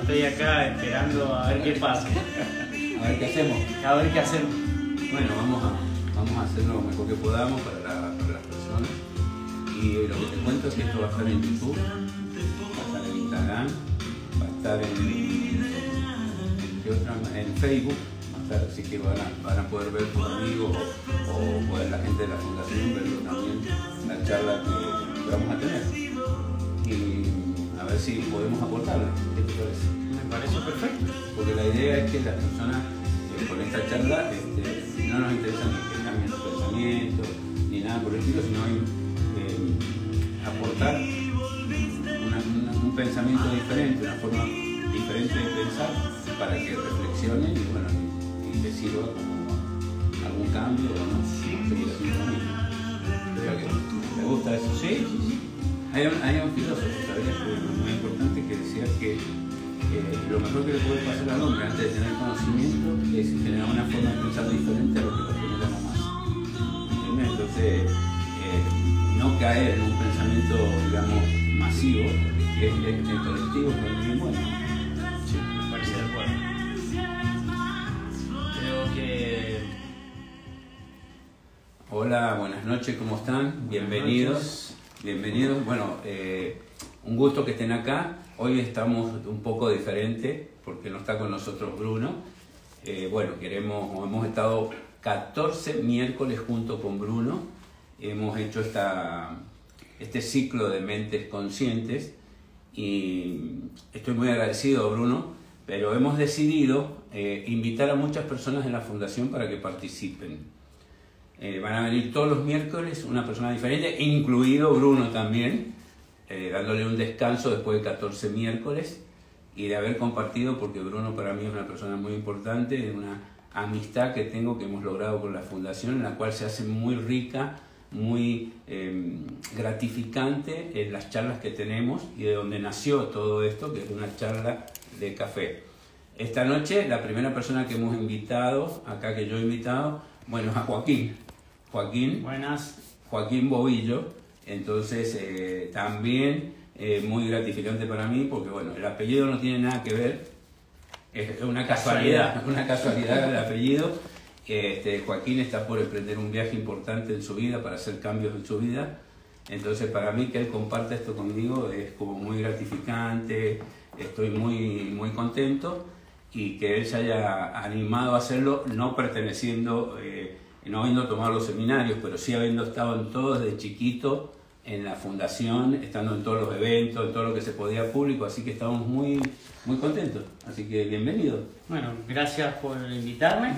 Estoy acá esperando a ver qué pasa. A ver qué hacemos. A ver qué hacemos. Bueno, vamos a, vamos a hacer lo mejor que podamos para, la- para las personas. Y lo que te cuento es que esto va a estar en YouTube, va a estar en Instagram, va a estar en, ¿qué otra? en Facebook, así que van a, van a poder ver tus amigos o, o la gente de la fundación verlo también, la charla que, vamos a tener. Y a ver si podemos aportarle. ¿Qué te parece? Me parece perfecto. Porque la idea es que las personas eh, con esta charla este, no nos interesa ni que cambien su pensamiento ni nada por el estilo, sino eh, aportar una- una- un pensamiento diferente, una forma diferente de pensar para que reflexionen y bueno, y les sirva como algún cambio o no, Creo que ¿Te gusta eso? Sí, sí, sí. Hay un, hay un filósofo, ¿sabías? Muy importante que decía que eh, lo mejor que le puede pasar al hombre antes de tener conocimiento es generar una forma de pensar diferente a lo que lo genera. ¿Entiendes? Entonces, eh, no caer en un pensamiento, digamos, masivo, que es el, el colectivo, que es muy bueno. Hola, buenas noches, ¿cómo están? Bienvenidos. Bienvenidos. Bueno, eh, un gusto que estén acá. Hoy estamos un poco diferente porque no está con nosotros Bruno. Eh, bueno, queremos, hemos estado 14 miércoles junto con Bruno. Hemos hecho esta, este ciclo de mentes conscientes y estoy muy agradecido, Bruno, pero hemos decidido eh, invitar a muchas personas en la fundación para que participen. Eh, van a venir todos los miércoles una persona diferente, incluido Bruno también, eh, dándole un descanso después de 14 miércoles y de haber compartido, porque Bruno para mí es una persona muy importante, una amistad que tengo que hemos logrado con la fundación, en la cual se hace muy rica, muy eh, gratificante en las charlas que tenemos y de donde nació todo esto, que es una charla de café. Esta noche la primera persona que hemos invitado, acá que yo he invitado, bueno, a Joaquín. Joaquín, Buenas. Joaquín Bobillo. Entonces, eh, también eh, muy gratificante para mí porque, bueno, el apellido no tiene nada que ver, es una casualidad, una casualidad el apellido. Este, Joaquín está por emprender un viaje importante en su vida para hacer cambios en su vida. Entonces, para mí que él comparte esto conmigo es como muy gratificante, estoy muy, muy contento y que él se haya animado a hacerlo, no perteneciendo, eh, no habiendo tomado los seminarios, pero sí habiendo estado en todo desde chiquito en la fundación, estando en todos los eventos, en todo lo que se podía público, así que estamos muy, muy contentos. Así que bienvenido. Bueno, gracias por invitarme.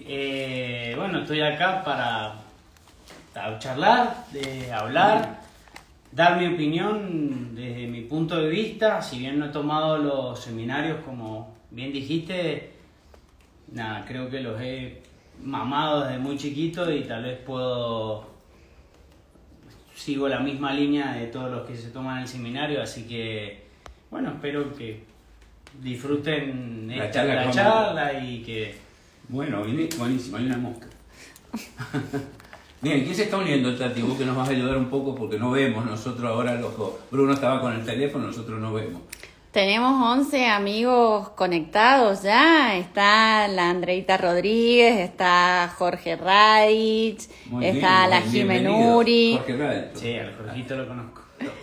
Eh, bueno, estoy acá para, para charlar, de hablar, dar mi opinión desde mi punto de vista. Si bien no he tomado los seminarios, como bien dijiste, nada, creo que los he mamado desde muy chiquito y tal vez puedo sigo la misma línea de todos los que se toman el seminario, así que bueno, espero que disfruten La esta- charla la charla y que Bueno, viene buenísimo, hay una mosca. Bien, ¿quién se está uniendo, Tati? Vos que nos vas a ayudar un poco porque no vemos nosotros ahora los dos. Bruno estaba con el teléfono, nosotros no vemos. Tenemos 11 amigos conectados ya. Está la Andreita Rodríguez, está Jorge Radich, Muy está bien, la bien, Jimé bienvenidos. Nuri, Jorge Rade. sí, al Jorgito lo conozco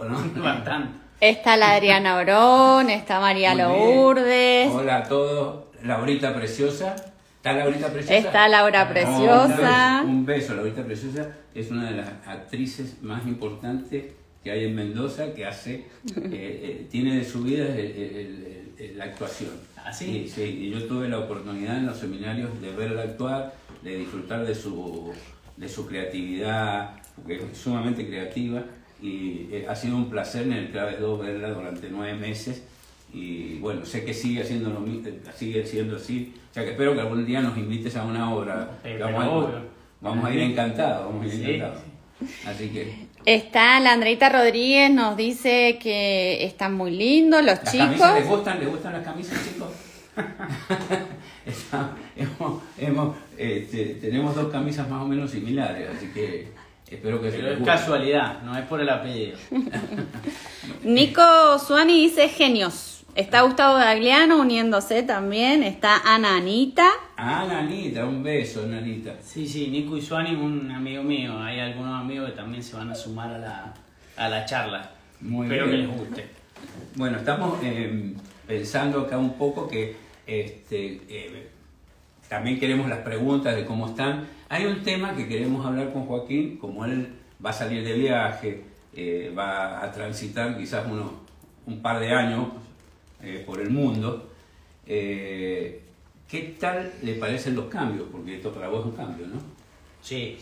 ¿no? bastante. está la Adriana Orón, está María Muy bien. Lourdes, Hola a todos. Laurita Preciosa. ¿Está Laurita Preciosa? Está Laura Oh, Preciosa. un, beso, un beso, Laurita Preciosa. Es una de las actrices más importantes que hay en Mendoza que hace, eh, eh, tiene de su vida el- el- el- la actuación. ¿Ah, sí? Y, sí, y yo tuve la oportunidad en los seminarios de verla actuar, de disfrutar de su, de su creatividad, porque es sumamente creativa, y eh, ha sido un placer en el Claves 2 verla durante nueve meses, y bueno, sé que sigue haciendo lo sigue siendo así, o sea que espero que algún día nos invites a una obra. Vamos, vamos a ir encantados, vamos a ir Sí, encantados. Así que Está la Andreita Rodríguez, nos dice que están muy lindos los ¿Las chicos. camisas les gustan? ¿Les gustan las camisas, chicos? Está- hemos- hemos, este, tenemos dos camisas más o menos similares, así que Espero que se Pero les es casualidad, no es por el apellido. Nico Suani dice genios. Está Gustavo Gagliano uniéndose también. Está Ana Anita. Ah, Nanita, un beso, Nanita. Sí, sí, Nico Isuani, un amigo mío. Hay algunos amigos que también se van a sumar a la, a la charla. Muy Espero bien. que les guste. Bueno, estamos eh, pensando acá un poco que este, eh, también queremos las preguntas de cómo están. Hay un tema que queremos hablar con Joaquín, como él va a salir de viaje, eh, va a transitar quizás uno, un par de años eh, por el mundo. eh, ¿Qué tal le parecen los cambios? Porque esto para vos es un cambio, ¿no? Sí,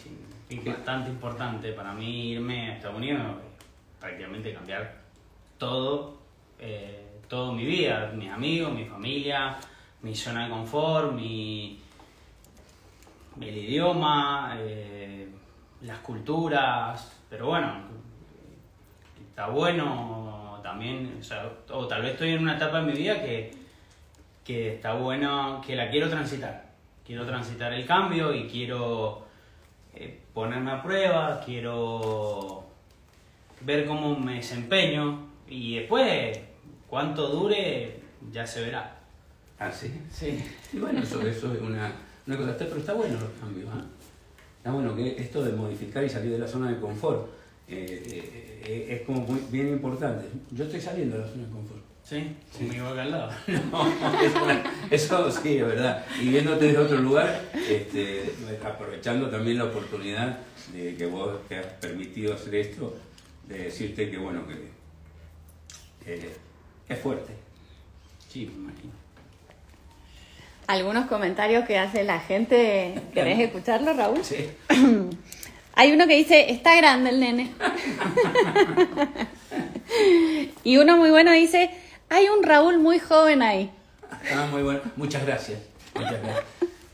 es bastante importante para mí irme a Estados Unidos, prácticamente cambiar todo, eh, todo mi vida, mis amigos, mi familia, mi zona de confort, mi, el idioma, eh, las culturas, pero bueno, está bueno también, o, sea, o tal vez estoy en una etapa en mi vida que, que está bueno, que la quiero transitar. Quiero transitar el cambio y quiero eh, ponerme a prueba, quiero ver cómo me desempeño y después, cuánto dure, ya se verá. Ah, sí. Sí. Y bueno, eso, eso es una, una cosa, pero está bueno los cambios. ¿ah? Está bueno que esto de modificar y salir de la zona de confort eh, eh, eh, es como muy, bien importante. Yo estoy saliendo de la zona de confort. ¿Sí? Conmigo acá al lado. No, eso, eso sí, es verdad. Y viéndote desde otro lugar, este, aprovechando también la oportunidad de que vos te has permitido hacer esto, de decirte que bueno, que eh, es fuerte. Sí, me imagino. Algunos comentarios que hace la gente. ¿Querés escucharlo, Raúl? Sí. Hay uno que dice, está grande el nene. y uno muy bueno dice, hay un Raúl muy joven ahí. Ah, muy bueno. Muchas gracias. Muchas gracias.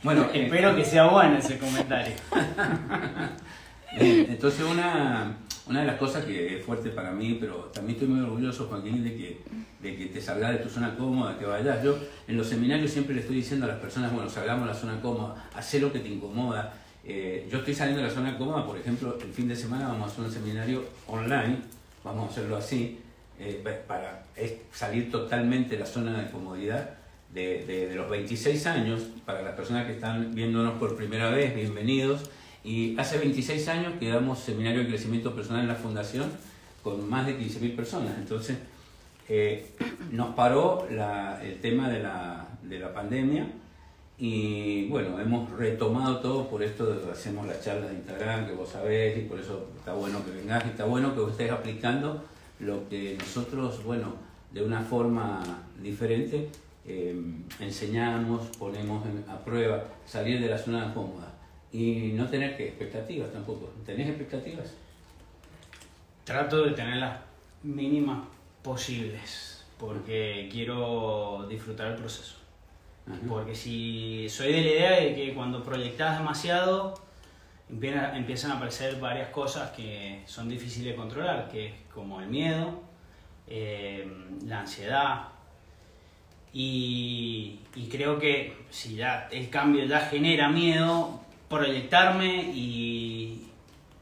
Bueno, Espero que sea bueno ese comentario. Entonces una, una de las cosas que es fuerte para mí, pero también estoy muy orgulloso, Joaquín, de que, de que te salgas de tu zona cómoda, que vayas. Yo en los seminarios siempre le estoy diciendo a las personas, bueno, salgamos de la zona cómoda, haz lo que te incomoda. Eh, yo estoy saliendo de la zona cómoda, por ejemplo, el fin de semana vamos a hacer un seminario online, vamos a hacerlo así, eh, para salir totalmente de la zona de comodidad. De, de- de los 26 años, para las personas que están viéndonos por primera vez, bienvenidos. Y hace 26 años que damos seminario de crecimiento personal en la fundación con más de 15.000 personas. Entonces, eh, nos paró la- el tema de la, de la pandemia y bueno, hemos retomado todo por esto hacemos las charlas de Instagram, que vos sabés, y por eso está bueno que vengas y está bueno que estés aplicando lo que nosotros, bueno, de una forma diferente eh, enseñamos, ponemos a prueba, salir de la zona cómoda y no tener que expectativas tampoco. ¿Tenés expectativas? Trato de tener las mínimas posibles, porque quiero disfrutar el proceso. Porque si soy de la idea de que cuando proyectas demasiado, empieza- empiezan a aparecer varias cosas que son difíciles de controlar, que es como el miedo, eh, la ansiedad. Y, creo que si ya el cambio ya genera miedo, proyectarme y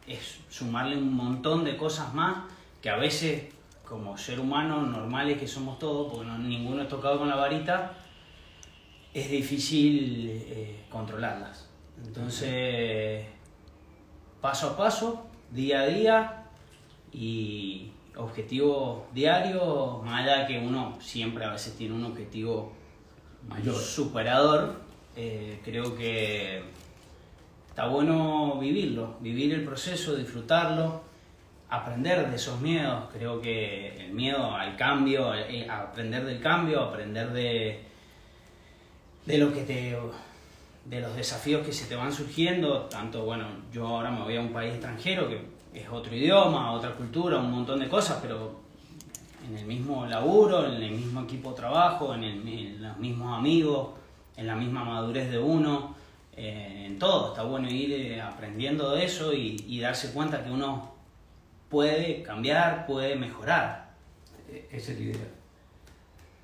es sumarle un montón de cosas más que a veces como ser humano normales que somos todos, porque no- ninguno es tocado con la varita, es difícil eh, controlarlas. Entonces, paso a paso, día a día y objetivo diario, más allá que uno siempre a veces tiene un objetivo Mayor. superador, eh, creo que está bueno vivirlo, vivir el proceso, disfrutarlo, aprender de esos miedos. Creo que el miedo al cambio, eh, aprender del cambio, aprender de, de lo que te de los desafíos que se te van surgiendo, tanto bueno, yo ahora me voy a un país extranjero que es otro idioma, otra cultura, un montón de cosas, pero en el mismo laburo, en el mismo equipo de trabajo, en, el- los mismos amigos, en la misma madurez de uno, eh, en todo. Está bueno ir eh, aprendiendo de eso y, darse cuenta que uno puede cambiar, puede mejorar. Eh, Esa es la idea.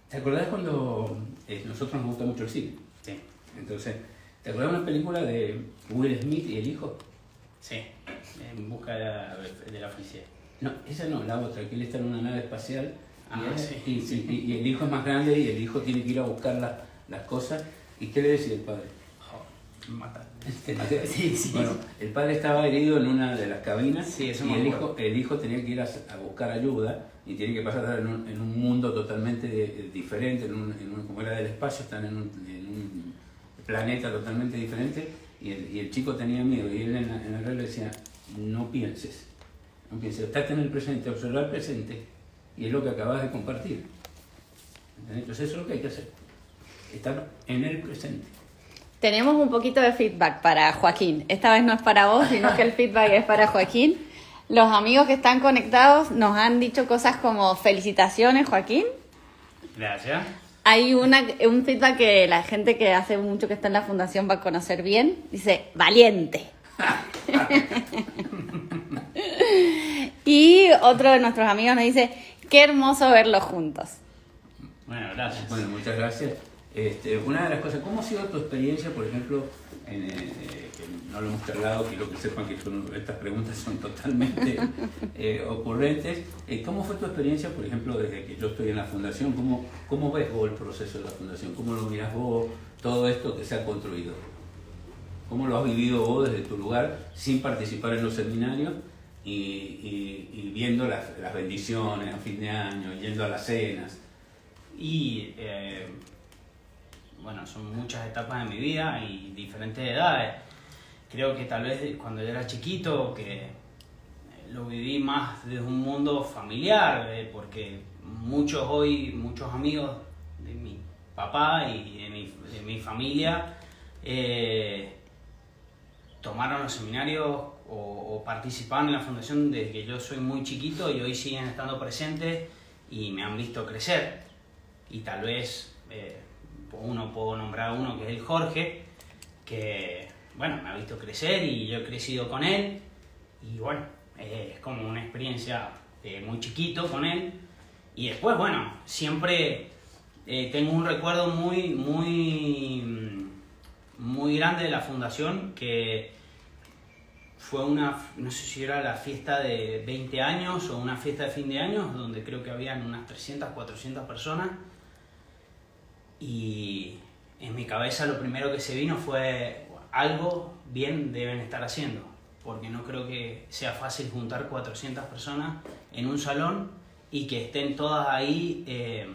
¿Te acordás cuando eh, nosotros nos gusta mucho el cine? Sí. Entonces, ¿te de una película de Will Smith y el hijo? Sí, en busca de la, de la felicidad. No, esa no, la otra, que él está en una nave espacial y, Ah, él- sí. y- y- y el hijo es más grande y el hijo tiene que ir a buscar la- las cosas. ¿Y qué le decía el padre? Mata. Sí, sí. Bueno, el padre estaba herido en una de las cabinas Sí, y el hijo, el hijo tenía que ir a, a buscar ayuda y tiene que pasar en un, en un mundo totalmente de- diferente, en un, en un- como era del espacio, están en un, en un planeta totalmente diferente y el, y el chico tenía miedo y él en la, en la regla decía, no pienses, no pienses, estate en el presente, observa el presente y es lo que acabas de compartir. ¿Entendés? Entonces eso es lo que hay que hacer, estar en el presente. Tenemos un poquito de feedback para Joaquín. Esta vez no es para vos, sino que el feedback es para Joaquín. Los amigos que están conectados nos han dicho cosas como felicitaciones, Joaquín. Gracias. Hay una, un feedback que la gente que hace mucho que está en la fundación va a conocer bien. Dice, valiente. y otro de nuestros amigos nos dice, qué hermoso verlos juntos. Bueno, gracias. Bueno, muchas gracias. Este, una de las cosas, ¿cómo ha sido tu experiencia, por ejemplo, en, eh, que no lo hemos charlado, quiero que sepan que son- estas preguntas son totalmente eh, ocurrentes. Eh, ¿Cómo fue tu experiencia, por ejemplo, desde que yo estoy en la fundación? ¿Cómo, ¿Cómo ves vos el proceso de la fundación? ¿Cómo lo miras vos, todo esto que se ha construido? ¿Cómo lo has vivido vos desde tu lugar sin participar en los seminarios y, y- y viendo las, las bendiciones a fin de año, yendo a las cenas? Y eh, bueno, son muchas etapas de mi vida y diferentes edades. Creo que tal vez cuando yo era chiquito, que lo viví más desde un mundo familiar, eh, porque muchos hoy, muchos amigos de mi papá y de mi, de mi familia eh, tomaron los seminarios o, o participaron en la fundación desde que yo soy muy chiquito y hoy siguen estando presentes y me han visto crecer. Y tal vez eh, uno puedo nombrar uno que es el Jorge, que bueno, me ha visto crecer y yo he crecido con él. Y bueno, es como una experiencia eh, muy chiquito con él. Y después, bueno, siempre eh, tengo un recuerdo muy, muy, mm, muy grande de la fundación que fue una, no sé si era la fiesta de 20 años o una fiesta de fin de año, donde creo que habían unas 300, 400 personas. Y en mi cabeza lo primero que se vino fue algo bien deben estar haciendo, porque no creo que sea fácil juntar 400 personas en un salón y que estén todas ahí eh,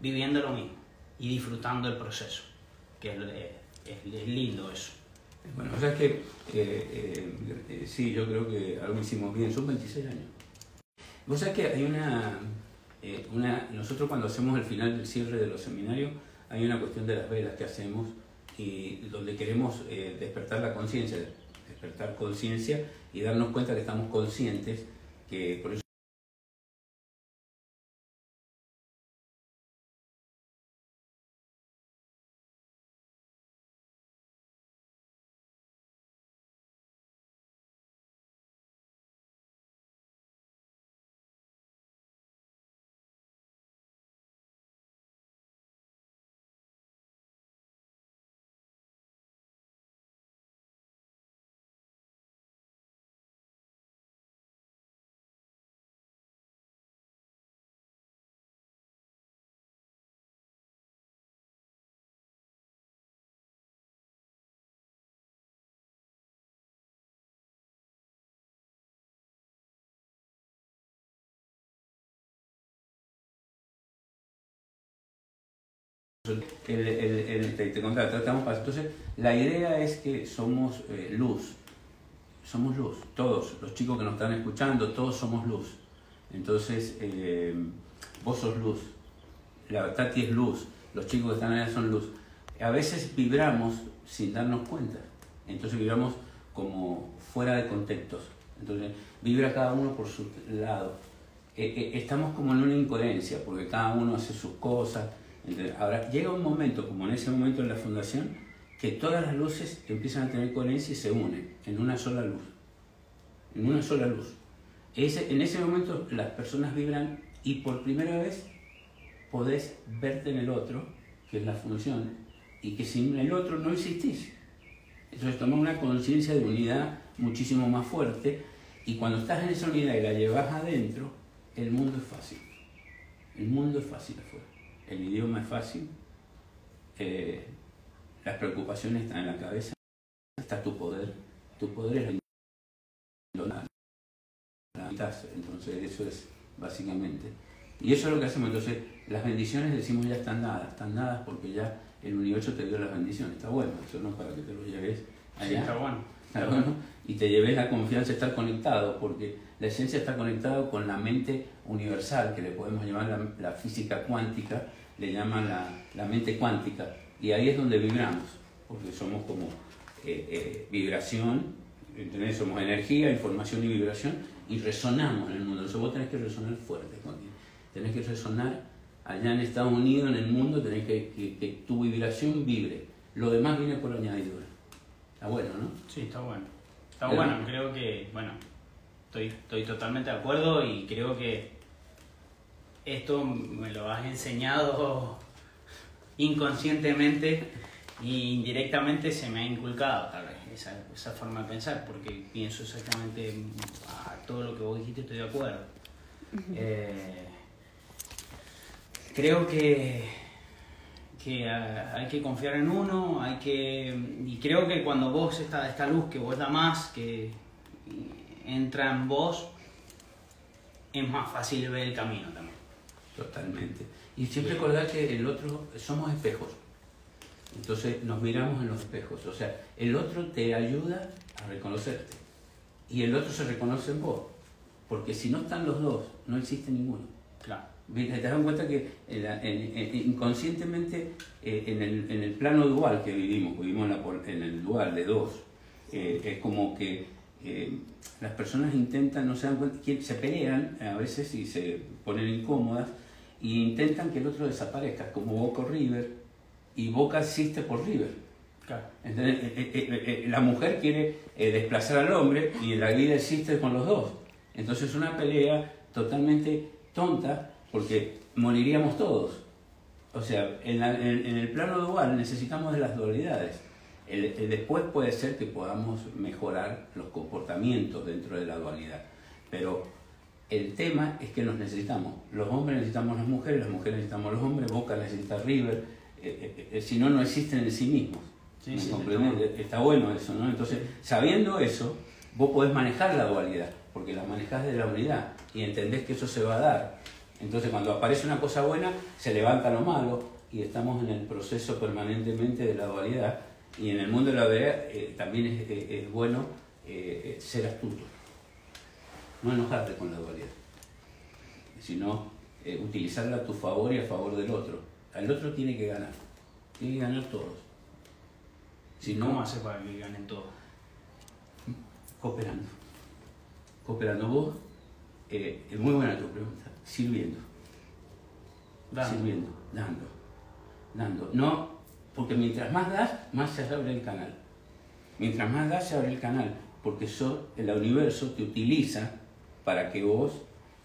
viviendo lo mismo y disfrutando el proceso, que es, es- es lindo eso. Bueno, o sea que eh, eh, eh, sí, yo creo que algo hicimos bien, son 26 años. Vos sabés que hay una, eh, una, nosotros cuando hacemos el final del cierre de los seminarios, hay una cuestión de las velas que hacemos y donde queremos eh, despertar la conciencia, despertar conciencia y darnos cuenta que estamos conscientes, que por eso el, el, el- te, te contaba, tratamos para- Entonces, la idea es que somos eh, luz, somos luz, todos, los chicos que nos están escuchando, todos somos luz. Entonces, eh, vos sos luz, la Tati es luz, los chicos que están allá son luz. A veces vibramos sin darnos cuenta, entonces vibramos como fuera de contextos. Entonces, vibra cada uno por su lado. Eh, eh, estamos como en una incoherencia, porque cada uno hace sus cosas. Ahora, llega un momento, como en ese momento en la fundación, que todas las luces empiezan a tener coherencia y se unen en una sola luz. En una sola luz. Ese, en ese momento las personas vibran y por primera vez podés verte en el otro, que es la función, y que sin el otro no existís. Entonces toma una conciencia de unidad muchísimo más fuerte y cuando estás en esa unidad y la llevas adentro, el mundo es fácil. El mundo es fácil afuera. El idioma es fácil. eh, las preocupaciones están en la cabeza. Está tu poder. Tu poder es la. Entonces eso es básicamente. Y eso es lo que hacemos. Entonces las bendiciones decimos ya están dadas. Están dadas porque ya el universo te dio las bendiciones. Está bueno. Eso no es para que te lo lleves Sí, allá. está bueno. Está bueno, y te lleves la confianza de estar conectado, porque la esencia está conectada con la mente universal, que le podemos llamar la, la física cuántica, le llaman la, la mente cuántica, y ahí es donde vibramos, porque somos como eh, eh, vibración, ¿entendés? somos energía, información y vibración, y resonamos en el mundo. Entonces vos tenés que resonar fuerte, Joaquín. tenés que resonar allá en Estados Unidos, en el mundo, tenés que, que, que tu vibración vibre. Lo demás viene por añadidura. Está bueno, ¿no? Sí, está bueno. Está Pero- bueno, creo que, bueno, estoy, estoy totalmente de acuerdo y creo que esto me lo has enseñado inconscientemente y indirectamente se me ha inculcado tal vez esa, esa forma de pensar porque pienso exactamente a todo lo que vos dijiste, estoy de acuerdo. Eh, creo que que ah, hay que confiar en uno, hay que y creo que cuando vos esta esta luz que vos da más que entra en vos es más fácil ver el camino también. Totalmente. Y siempre recordar que el otro, somos espejos. Entonces nos miramos en los espejos. O sea, el otro te ayuda a reconocerte. Y el otro se reconoce en vos. Porque si no están los dos, no existe ninguno. Claro. Te das cuenta que en la- en- en- inconscientemente eh, en, el, en el plano dual que vivimos, vivimos en, la el dual de dos, eh, es como que eh, las personas intentan, no se dan cuenta, se pelean a veces y se ponen incómodas e intentan que el otro desaparezca, como Boca River, y Boca existe por River. Claro. Entonces, eh, eh, eh, la mujer quiere desplazar al hombre y la vida existe con los dos. Entonces es una pelea totalmente tonta porque moriríamos todos. O sea, en, la- en- en el plano dual necesitamos de las dualidades. El, el después puede ser que podamos mejorar los comportamientos dentro de la dualidad. Pero el tema es que nos necesitamos. Los hombres necesitamos las mujeres, las mujeres necesitamos los hombres, Boca necesita River. eh, eh, eh, si no, no existen en sí mismos. Sí, ¿Me sí, Está bueno eso, ¿no? Entonces, sabiendo eso, vos podés manejar la dualidad, porque la manejás de la unidad y entendés que eso se va a dar. Entonces, cuando aparece una cosa buena, se levanta lo malo y estamos en el proceso permanentemente de la dualidad. Y en el mundo de la dualidad eh, también es, es- es bueno eh, eh, ser astuto, no enojarte con la dualidad, sino eh, utilizarla a tu favor y a favor del otro. El otro tiene que ganar, tiene que ganar todos. Si no, ¿Cómo hace para que ganen todos? Cooperando. Cooperando vos, es muy buena tu pregunta, sirviendo, Dando. sirviendo, dando, dando. No, porque mientras más das, más se abre el canal. Mientras más das, se abre el canal, porque eso, el universo te utiliza para que vos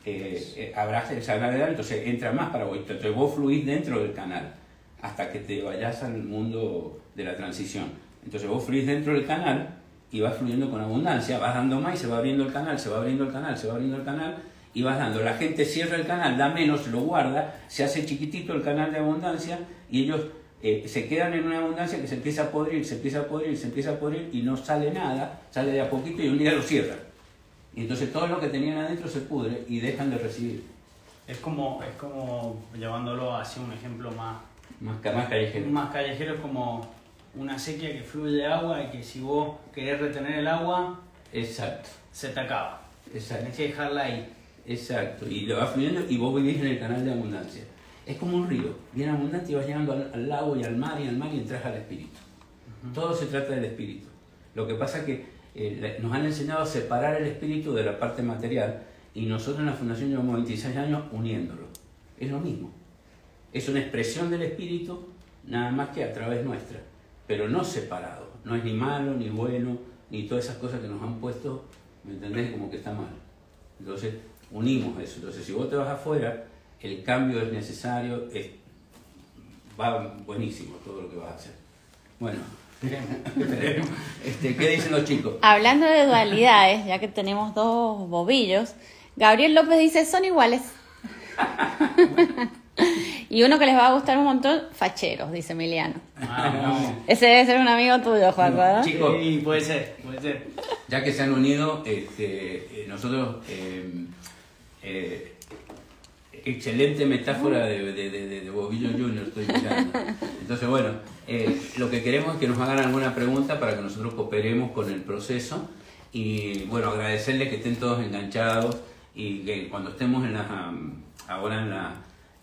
eh, eh, abraces el canal, entonces entra más para vos, entonces vos fluís dentro del canal hasta que te vayas al mundo de la transición. Entonces vos fluís dentro del canal y vas fluyendo con abundancia, vas dando más y se va abriendo el canal, se va abriendo el canal, se va abriendo el canal y vas dando. La gente cierra el canal, da menos, lo guarda, se hace chiquitito el canal de abundancia y ellos eh, se quedan en una abundancia que se empieza a podrir, se empieza a podrir, se empieza a podrir y no sale nada, sale de a poquito y un día lo cierran. Y entonces todo lo que tenían adentro se pudre y dejan de recibir. Es como, es como llevándolo hacia un ejemplo más, Más, ca- más callejero. más callejero, es como una sequía que fluye de agua y que si vos querés retener el agua, Exacto, se te acaba. exacto. Tenés que dejarla ahí. Exacto, y lo vas fluyendo y vos vivís en el canal de abundancia. Es como un río, bien abundante y vas llegando al, al lago y al mar y al mar y entras al espíritu. Todo se trata del espíritu. Lo que pasa es que eh, nos han enseñado a separar el espíritu de la parte material y nosotros en la Fundación llevamos 26 años uniéndolo. Es lo mismo. Es una expresión del espíritu nada más que a través nuestra, pero no separado. No es ni malo, ni bueno, ni todas esas cosas que nos han puesto, ¿me entendés? Como que está mal. Entonces, unimos eso. Entonces, si vos te vas afuera, el cambio es necesario, es- va buenísimo todo lo que vas a hacer. Bueno, Este, ¿Qué dicen los chicos? Hablando de dualidades, ya que tenemos dos bobillos, Gabriel López dice, son iguales. y uno que les va a gustar un montón, facheros, dice Emiliano. Ah, Ese debe ser un amigo tuyo, Juan, ¿verdad? no. Chicos. Sí, puede ser, puede ser. Ya que se han unido, este, eh, nosotros, eh, eh, excelente metáfora de, de, de, Bobillo Junior estoy mirando. Entonces, bueno, eh, lo que queremos es que nos hagan alguna pregunta para que nosotros cooperemos con el proceso y, bueno, agradecerles que estén todos enganchados y que cuando estemos en las, ahora en, la,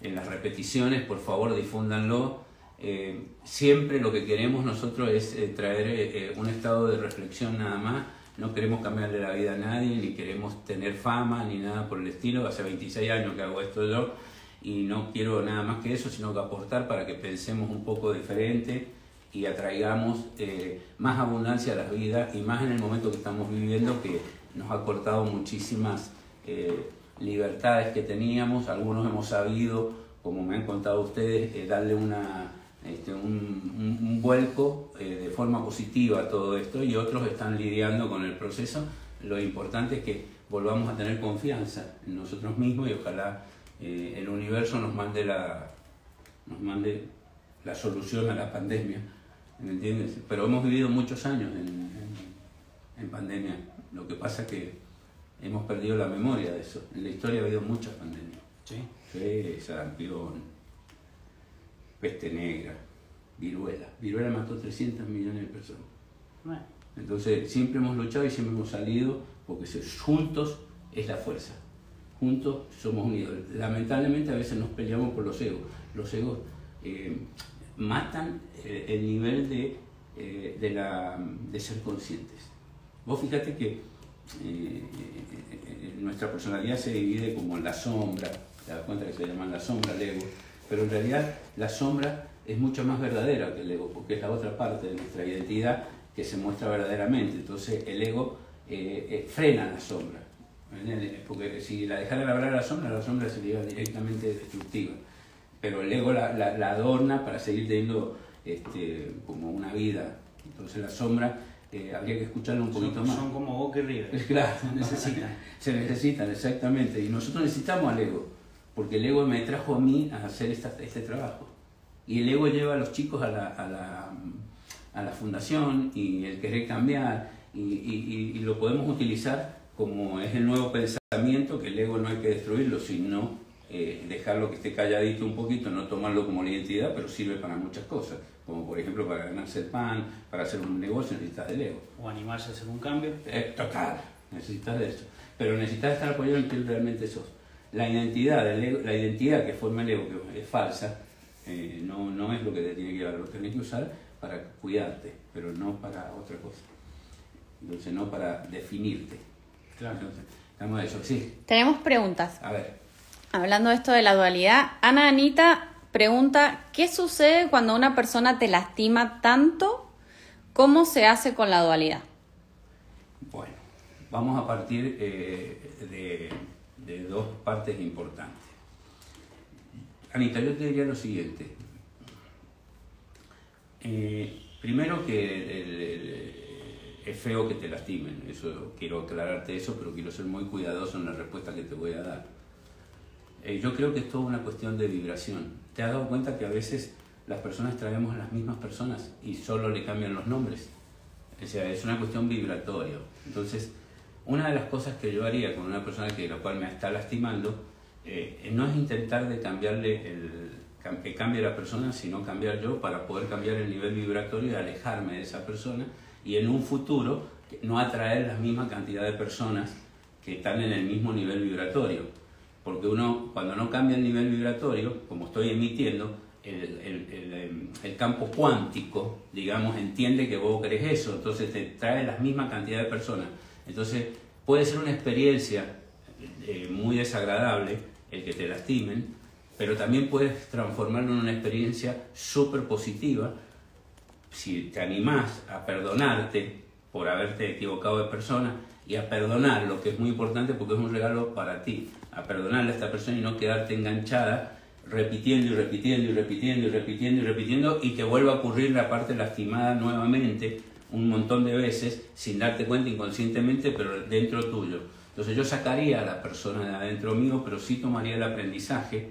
en las repeticiones, por favor, difúndanlo. Eh, siempre lo que queremos nosotros es eh, traer eh, un estado de reflexión nada más. No queremos cambiarle la vida a nadie, ni queremos tener fama, ni nada por el estilo. Hace 26 años que hago esto yo y no quiero nada más que eso, sino que aportar para que pensemos un poco diferente y atraigamos eh, más abundancia a las vidas y más en el momento que estamos viviendo que nos ha cortado muchísimas eh, libertades que teníamos. Algunos hemos sabido, como me han contado ustedes, eh, darle una, este, un, un- un vuelco eh, de forma positiva a todo esto y otros están lidiando con el proceso. Lo importante es que volvamos a tener confianza en nosotros mismos y ojalá eh, el universo nos mande la, nos mande la solución a la pandemia. ¿Me entiendes? Pero hemos vivido muchos años en, en- en pandemia. Lo que pasa es que hemos perdido la memoria de eso. En la historia ha habido muchas pandemias. Sí. Sí, sarampión, peste negra, viruela. Viruela mató 300 millones de personas. Bueno, Entonces, siempre hemos luchado y siempre hemos salido porque juntos es la fuerza. Juntos somos unidos. Lamentablemente a veces nos peleamos por los egos. Los egos eh, matan eh, el nivel de, eh, de, la- de ser conscientes. Vos fíjate que nuestra personalidad se divide como en la sombra, te das cuenta que se llama la sombra, el ego, pero en realidad la sombra es mucho más verdadera que el ego, porque es la otra parte de nuestra identidad que se muestra verdaderamente. Entonces el ego eh, eh, frena la sombra, porque si la dejaran hablar a la sombra, la sombra sería directamente destructiva. Pero el ego la, la- la adorna para seguir teniendo este, como una vida. Entonces la sombra eh, habría que escucharla un poquito son, más. son como Boca y River. Claro, necesitan. Se necesitan, exactamente. Y nosotros necesitamos al ego, porque el ego me trajo a mí a hacer esta- este trabajo. Y el ego lleva a los chicos a la, a la, a la fundación y el querer cambiar, y, y- y- lo podemos utilizar como es el nuevo pensamiento, que el ego no hay que destruirlo, sino eh, dejarlo que esté calladito un poquito, no tomarlo como la identidad, pero sirve para muchas cosas, como por ejemplo para ganarse el pan, para hacer un negocio necesitas del ego. O animarse a hacer un cambio. Eh, total, necesitas de eso. Pero necesitas estar apoyado en quien realmente sos. La identidad, del ego- la identidad que forma el ego, que es falsa, eh, no, no es lo que te tiene que llevar, lo tenés que usar para cuidarte, pero no para otra cosa. Entonces, no para definirte. Claro. Entonces, estamos a eso, sí. Tenemos preguntas. A ver, Hablando de esto de la dualidad, Ana Anita pregunta, ¿qué sucede cuando una persona te lastima tanto? ¿Cómo se hace con la dualidad? bueno, vamos a partir eh, de, de dos partes importantes. Anita, yo te diría lo siguiente. Eh, primero que el- el- es feo que te lastimen, eso quiero aclararte eso, pero quiero ser muy cuidadoso en la respuesta que te voy a dar. Eh, yo creo que es toda una cuestión de vibración. ¿Te has dado cuenta que a veces las personas traemos a las mismas personas y solo le cambian los nombres? O sea, es una cuestión vibratoria. Entonces, una de las cosas que yo haría con una persona que la cual me está lastimando eh, no es intentar de cambiarle el que cambie la persona, sino cambiar yo para poder cambiar el nivel vibratorio y alejarme de esa persona y en un futuro no atraer la misma cantidad de personas que están en el mismo nivel vibratorio. Porque uno, cuando no cambia el nivel vibratorio, como estoy emitiendo, el, el- el, em, el campo cuántico, digamos, entiende que vos querés eso, entonces te trae la misma cantidad de personas. Entonces puede ser una experiencia eh, muy desagradable el que te lastimen, pero también puedes transformarlo en una experiencia súper positiva si te animás a perdonarte por haberte equivocado de persona y a perdonar, lo que es muy importante porque es un regalo para ti, a perdonarle a esta persona y no quedarte enganchada repitiendo y repitiendo y repitiendo y repitiendo y repitiendo y te vuelve a ocurrir la parte lastimada nuevamente un montón de veces sin darte cuenta inconscientemente, pero dentro tuyo. Entonces yo sacaría a la persona de adentro mío, pero sí tomaría el aprendizaje.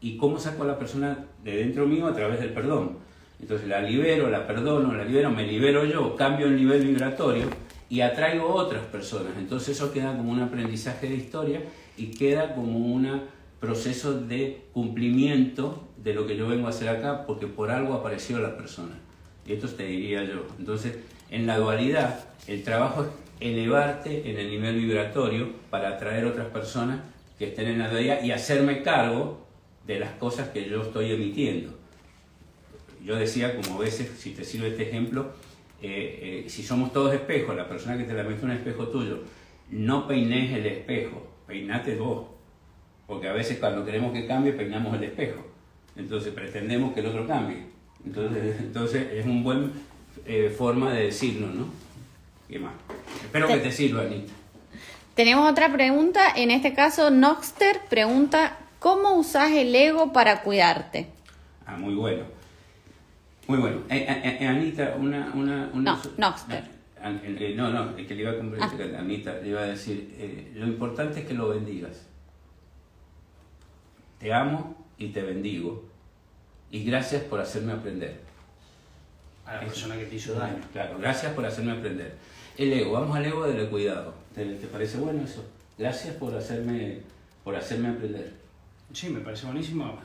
¿Y cómo saco a la persona de dentro mío? A través del perdón. Entonces la libero, la perdono, la libero, me libero yo, cambio el nivel vibratorio y atraigo otras personas. Entonces eso queda como un aprendizaje de historia y queda como un proceso de cumplimiento de lo que yo vengo a hacer acá porque por algo apareció la persona. Y esto te diría yo. Entonces, en la dualidad, el trabajo es elevarte en el nivel vibratorio para atraer otras personas que estén en la dualidad y hacerme cargo de las cosas que yo estoy emitiendo. Yo decía, como veces, si te sirve este ejemplo, eh, eh, si somos todos espejos, la persona que te la mete un espejo tuyo, no peines el espejo, peinate vos. Porque a veces cuando queremos que cambie, peinamos el espejo. Entonces pretendemos que el otro cambie. Entonces, entonces es una buena eh, forma de decirlo, ¿no? ¿Qué más? Espero que te sirva, Anita. Tenemos otra pregunta. En este caso, Noxter pregunta, ¿cómo usas el ego para cuidarte? Ah, muy bueno. Muy bueno. Eh, eh, Anita, una... una, no, Noxter. no, no, el que le iba a comprar, ah. Anita, le iba a decir, lo importante es que lo bendigas. Te amo y te bendigo. Y gracias por hacerme aprender. A la persona que te hizo daño. Claro, gracias por hacerme aprender. El ego, vamos al ego del cuidado. ¿Te, parece bueno eso? Gracias por hacerme, por hacerme aprender. Sí, me parece buenísimo.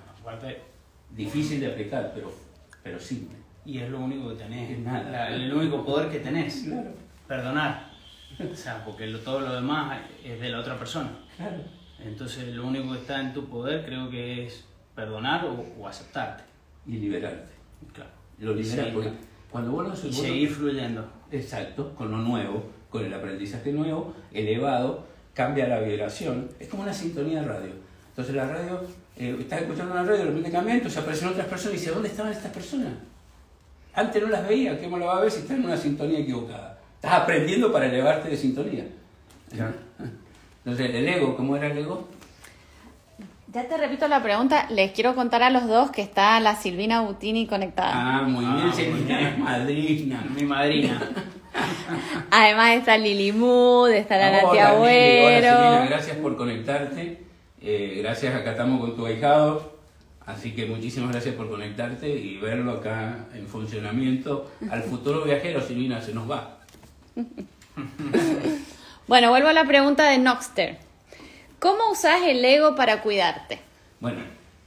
Difícil de aplicar, pero, pero simple. Y es lo único que tenés. Es nada. el único poder que tenés. Claro. Perdonar. O sea, porque todo lo demás es de la otra persona. Claro. Entonces lo único que está en tu poder creo que es perdonar o, aceptarte. Y liberarte. Claro. Lo liberas porque cuando vos lo Y seguir fluyendo. Exacto, con lo nuevo, con el aprendizaje nuevo, elevado, cambia la vibración. Es como una sintonía de radio. Entonces la radio, eh, estás escuchando una radio, de repente cambia, entonces aparecen otras personas y dices, ¿dónde estaban estas personas? Antes no las veía, ¿qué me lo va a ver si están en una sintonía equivocada? Estás aprendiendo para elevarte de sintonía. Entonces, el ego, ¿cómo era el ego? Ya te repito la pregunta, les quiero contar a los dos que está la Silvina Butini conectada. Ah, muy bien, ah, Silvina es madrina, mi madrina. Además está Lili Mood, está la Nati Agüero. Hola, Silvina, gracias por conectarte. Eh, gracias, acá estamos con tu ahijado. Así que muchísimas gracias por conectarte y verlo acá en funcionamiento. Al futuro viajero, Silvina, se nos va. Bueno, vuelvo a la pregunta de Noxter. ¿Cómo usas el ego para cuidarte? Bueno,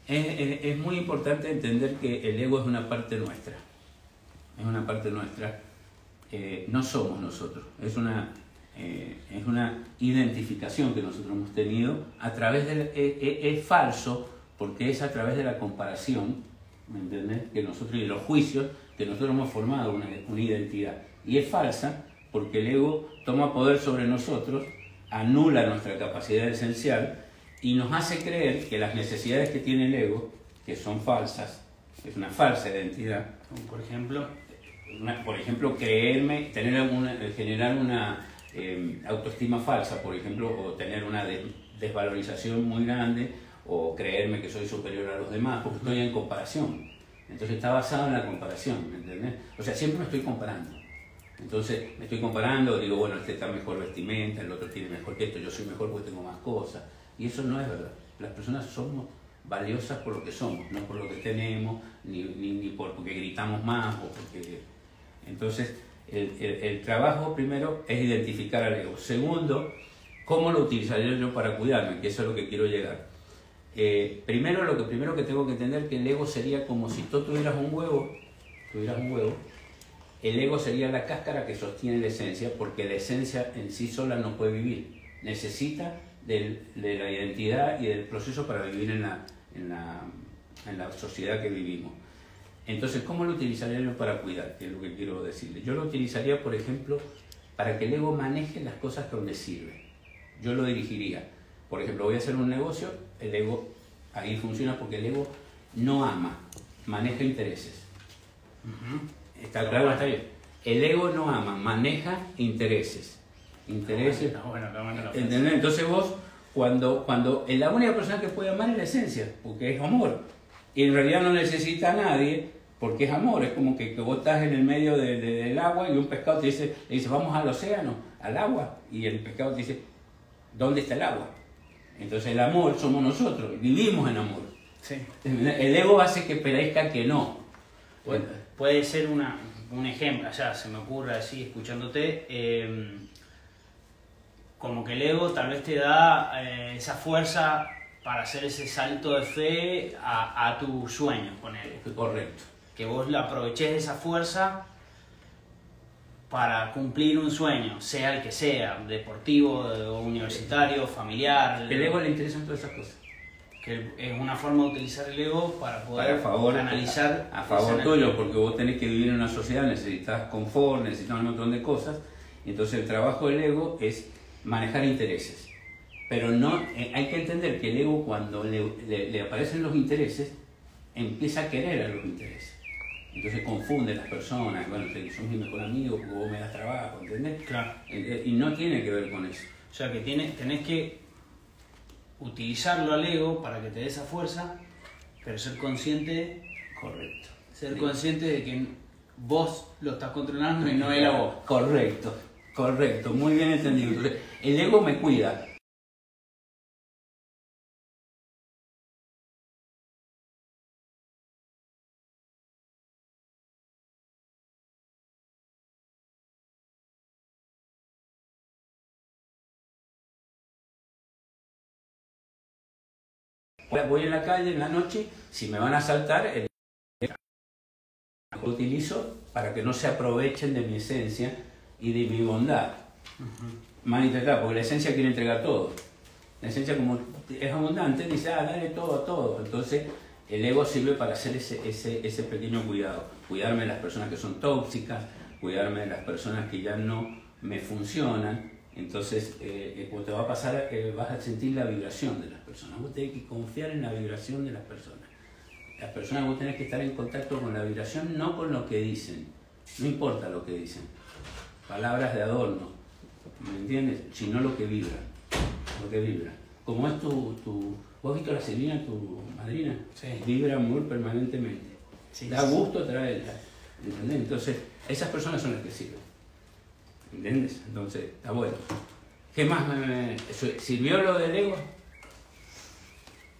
es, muy importante entender que el ego es una parte nuestra. Es una parte nuestra. Eh, no somos nosotros. Es una, eh, es una identificación que nosotros hemos tenido a través de... es falso porque es a través de la comparación, ¿me entiendes? Que nosotros y los juicios que nosotros hemos formado una, una identidad. Y es falsa porque el ego toma poder sobre nosotros, anula nuestra capacidad esencial y nos hace creer que las necesidades que tiene el ego, que son falsas, es una falsa identidad. Por ejemplo, por ejemplo, creerme, tener una, generar una em, autoestima falsa, por ejemplo, o tener una desvalorización muy grande, o creerme que soy superior a los demás, porque estoy en comparación. Entonces está basado en la comparación, ¿me entiendes? O sea, siempre me estoy comparando. Entonces me estoy comparando, digo, bueno, este está mejor vestimenta, el otro tiene mejor que esto, yo soy mejor porque tengo más cosas. Y eso no es verdad. Las personas somos valiosas por lo que somos, no por lo que tenemos, ni, ni, porque gritamos más o porque... Entonces, el, el, trabajo primero es identificar al ego. Segundo, ¿cómo lo utilizaría yo para cuidarme? Que eso es lo que quiero llegar. Eh, primero, lo que primero que tengo que entender que el ego sería como si tú tuvieras un huevo, tuvieras un huevo, el ego sería la cáscara que sostiene la esencia, porque la esencia en sí sola no puede vivir. Necesita de la identidad y del proceso para vivir en la, en en sociedad que vivimos. Entonces, ¿cómo lo utilizaría yo para cuidar? Es lo que quiero decirle. Yo lo utilizaría, por ejemplo, para que el ego maneje las cosas donde sirve. Yo lo dirigiría. Por ejemplo, voy a hacer un negocio, el ego ahí funciona porque el ego no ama, maneja intereses. Está claro, está bien. El ego no ama, maneja intereses. Intereses. Entonces vos, cuando, cuando la única persona que puede amar es la esencia, porque es amor. Y en realidad no necesita a nadie porque es amor, es como que, que vos estás en el medio de- de- del agua y un pescado te dice, le dice, vamos al océano, al agua, y el pescado te dice, ¿dónde está el agua? Entonces el amor somos nosotros, vivimos en amor. Sí. El ego hace que parezca que no. Puede, puede ser una, un ejemplo, ya se me ocurre así escuchándote, eh, como que el ego tal vez te da eh, esa fuerza para hacer ese salto de fe a, a tu sueño, poner Correcto. que vos la aproveches esa fuerza para cumplir un sueño, sea el que sea, deportivo, o universitario, familiar, El ego le interesan todas esas cosas. Que es una forma de utilizar el ego para poder Para favor, analizar a favor esa tuyo, porque vos tenés que vivir en una sociedad, necesitas confort, necesitas un montón de cosas. Entonces el trabajo del ego es manejar intereses. Pero no, eh, hay que entender que el ego cuando le, le- le aparecen los intereses, empieza a querer a los intereses. Entonces confunde a las personas, bueno, sos mi mejor amigo vos me das trabajo, ¿entendés? Claro. Y no tiene que ver con eso. O sea que tiene, tenés que utilizarlo al ego para que te dé esa fuerza, pero ser consciente, Correcto. ser Sí. consciente de que vos lo estás controlando y no él a vos. Correcto, correcto, muy bien entendido. Entonces, el ego me cuida. Voy en la calle en la noche, si me van a asaltar, el lo utilizo para que no se aprovechen de mi esencia y de mi bondad. Manifestar, porque la esencia quiere entregar todo. La esencia como es abundante, dice, ah, dale todo a todo. Entonces, el ego sirve para hacer ese, ese, ese pequeño cuidado. Cuidarme de las personas que son tóxicas, cuidarme de las personas que ya no me funcionan. Entonces, eh, eh, cuando te va a pasar, eh, vas a sentir la vibración de las personas. Vos tenés que confiar en la vibración de las personas. Las personas vos tenés que estar en contacto con la vibración, no con lo que dicen. No importa lo que dicen. Palabras de adorno. ¿Me entiendes? Sino lo que vibra. Lo que vibra. Como es tu. tu ¿Vos has visto la Selina, tu madrina? Sí. Vibra amor permanentemente. Sí, da gusto traerla. ¿Entendés? Entonces, esas personas son las que sirven. ¿Entiendes? Entonces, está bueno. ¿Qué más me, sirvió lo del ego?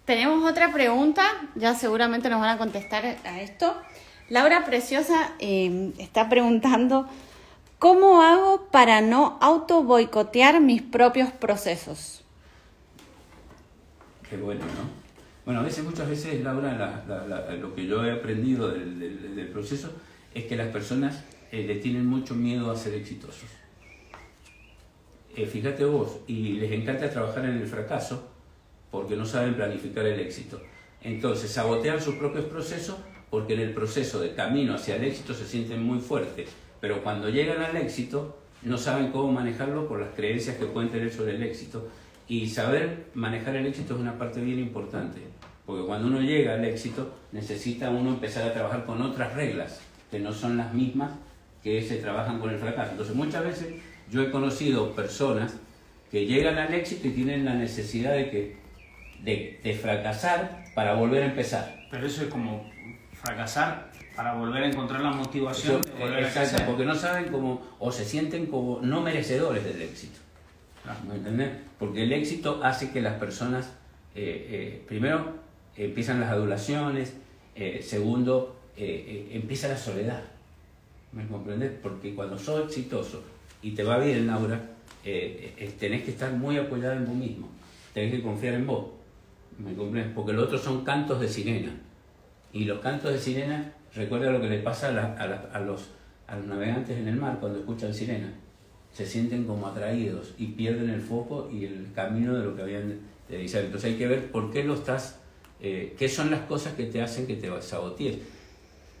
Tenemos otra pregunta, ya seguramente nos van a contestar a esto. Laura Preciosa eh, está preguntando, ¿cómo hago para no auto boicotear mis propios procesos? Qué bueno, ¿no? Bueno, a veces, muchas veces, Laura, la- la- la- lo que yo he aprendido del, del- del proceso es que las personas eh, le tienen mucho miedo a ser exitosos. Eh, fíjate vos, y les encanta trabajar en el fracaso porque no saben planificar el éxito. Entonces, sabotean sus propios procesos porque en el proceso de camino hacia el éxito se sienten muy fuertes, pero cuando llegan al éxito no saben cómo manejarlo por las creencias que pueden tener sobre el éxito. Y saber manejar el éxito es una parte bien importante, porque cuando uno llega al éxito necesita uno empezar a trabajar con otras reglas que no son las mismas que se trabajan con el fracaso. Entonces muchas veces yo he conocido personas que llegan al éxito y tienen la necesidad de, que, de, de fracasar para volver a empezar. Pero eso es como fracasar para volver a encontrar la motivación Eso, de volver a exacto, crecer. porque no saben cómo, o se sienten como no merecedores del éxito. Claro. ¿Me entendés? Porque el éxito hace que las personas, eh, eh, primero, empiezan las adulaciones, eh, segundo, empieza la soledad. ¿Me comprendés? Porque cuando sos exitoso y te va bien, Laura, eh, eh, tenés que estar muy apoyado en vos mismo. Tenés que confiar en vos. ¿Me comprendes? Porque los otros son cantos de sirena. Y los cantos de sirena, recuerda lo que le pasa a, a a los, a los navegantes en el mar cuando escuchan sirena. Se sienten como atraídos y pierden el foco y el camino de lo que habían de-. Entonces hay que ver por qué lo estás, eh, qué son las cosas que te hacen que te sabotees.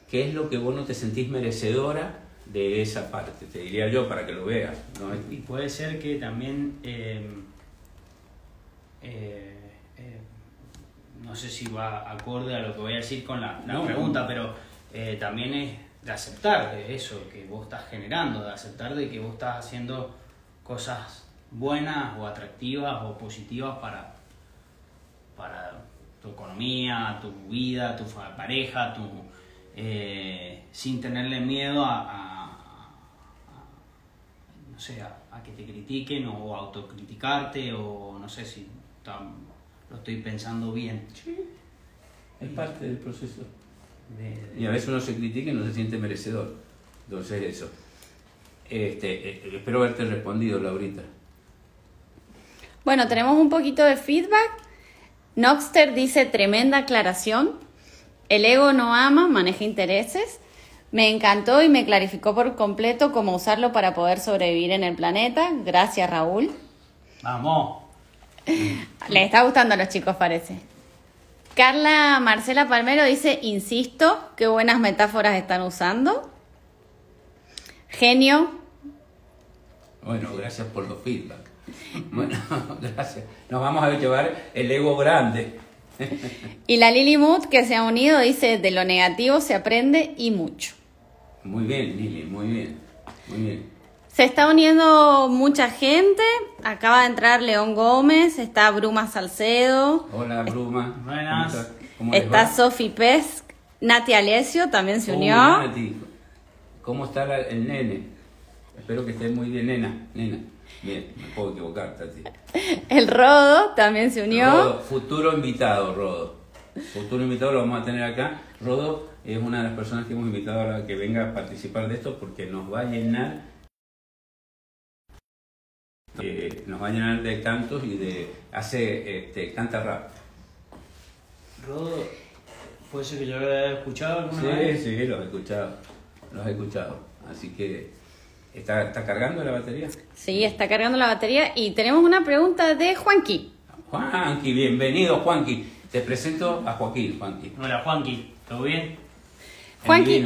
¿Qué es lo que vos no te sentís merecedora de esa parte? Te diría yo para que lo veas. ¿no? Y puede ser que también, eh, eh, eh, no sé si va acorde a lo que voy a decir con la, la No. pregunta, pero eh, también es de aceptar de eso que vos estás generando, de aceptar de que vos estás haciendo cosas buenas o atractivas o positivas para, para tu economía, tu vida, tu pareja, tu, eh, sin tenerle miedo a, no sé, a, que te critiquen o autocriticarte o no sé si lo estoy pensando bien. Sí. Es parte del proceso. Y a veces uno se critica y no se siente merecedor. Entonces eso. Este, eh, espero haberte respondido, Laurita. Bueno, tenemos un poquito de feedback. Noxter dice tremenda aclaración. El ego no ama, maneja intereses. Me encantó y me clarificó por completo cómo usarlo para poder sobrevivir en el planeta. Gracias, Raúl. Vamos. Le está gustando a los chicos, parece. Carla Marcela Palmero dice, insisto, qué buenas metáforas están usando. Genio. Bueno, gracias por los feedback. Bueno, gracias. Nos vamos a llevar el ego grande. Y la Lily Mood que se ha unido dice, de lo negativo se aprende y mucho. Muy bien, Lili, muy bien. Muy bien. Se está uniendo mucha gente. Acaba de entrar León Gómez, está Bruma Salcedo. Hola Bruma. Buenas. ¿Cómo está Sofi Pesc. Nati Alesio también se unió. ¿Cómo está el nene? Espero que esté muy bien, nena. Nena. Bien, me puedo equivocar, Tati. El Rodo también se unió. futuro invitado, Rodo. Futuro invitado lo vamos a tener acá. Rodo es una de las personas que hemos invitado a que venga a participar de esto porque nos va a llenar nos va a llenar de cantos y de hace este, canta rap. Rodo, ¿puede ser que yo lo haya escuchado alguna sí, vez? Sí, sí, los he escuchado, los he escuchado. Así que, ¿está, ¿está cargando la batería? Sí, está cargando la batería y tenemos una pregunta de Juanqui. Juanqui, bienvenido Juanqui. Te presento a Joaquín, Juanqui. Hola Juanqui, ¿todo bien? Juanqui.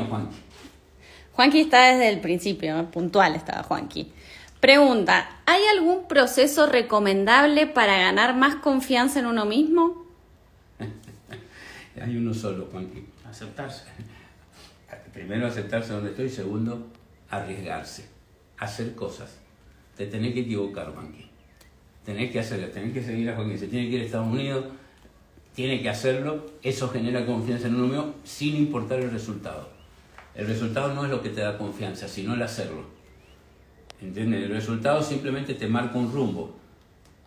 Juanqui. está desde el principio, puntual estaba Juanqui. Pregunta, ¿hay algún proceso recomendable para ganar más confianza en uno mismo? Hay uno solo, Juanqui. Aceptarse. Primero aceptarse donde estoy, segundo, arriesgarse, hacer cosas. Te tenés que equivocar, Juanqui. Tenés que hacerlo, tenés que seguir a Joaquín. Se tiene que ir a Estados Unidos, tiene que hacerlo. Eso genera confianza en uno mismo sin importar el resultado. El resultado no es lo que te da confianza, sino el hacerlo. ¿Entiendes? El resultado simplemente te marca un rumbo.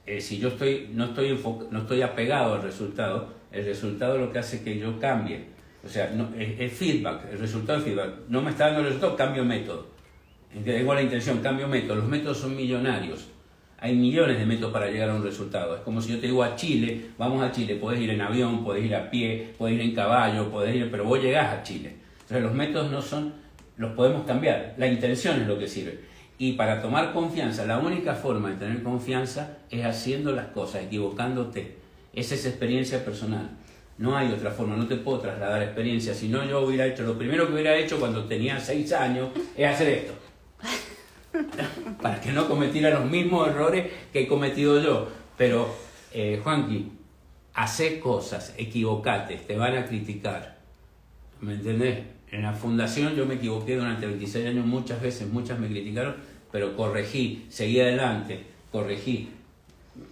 Eh, si yo estoy, no, estoy no estoy apegado al resultado, el resultado lo que hace que yo cambie. O sea, no, es, feedback, el resultado es feedback. No me está dando el resultado, cambio método. Tengo la intención, cambio método. Los métodos son millonarios. Hay millones de métodos para llegar a un resultado. Es como si yo te digo a Chile, vamos a Chile, puedes ir en avión, puedes ir a pie, puedes ir en caballo, puedes ir, pero vos llegás a Chile. Entonces los métodos no son, los podemos cambiar. La intención es lo que sirve. Y para tomar confianza, la única forma de tener confianza es haciendo las cosas, equivocándote. Esa es experiencia personal. No hay otra forma, no te puedo trasladar experiencia. Si no, yo hubiera hecho, lo primero que hubiera hecho cuando tenía seis años es hacer esto. para que no cometiera los mismos errores que he cometido yo. Pero, eh, Juanqui, hace cosas, equivocate, te van a criticar. ¿Me entendés? En la fundación yo me equivoqué durante 26 años muchas veces, muchas me criticaron, pero corregí, seguí adelante, corregí.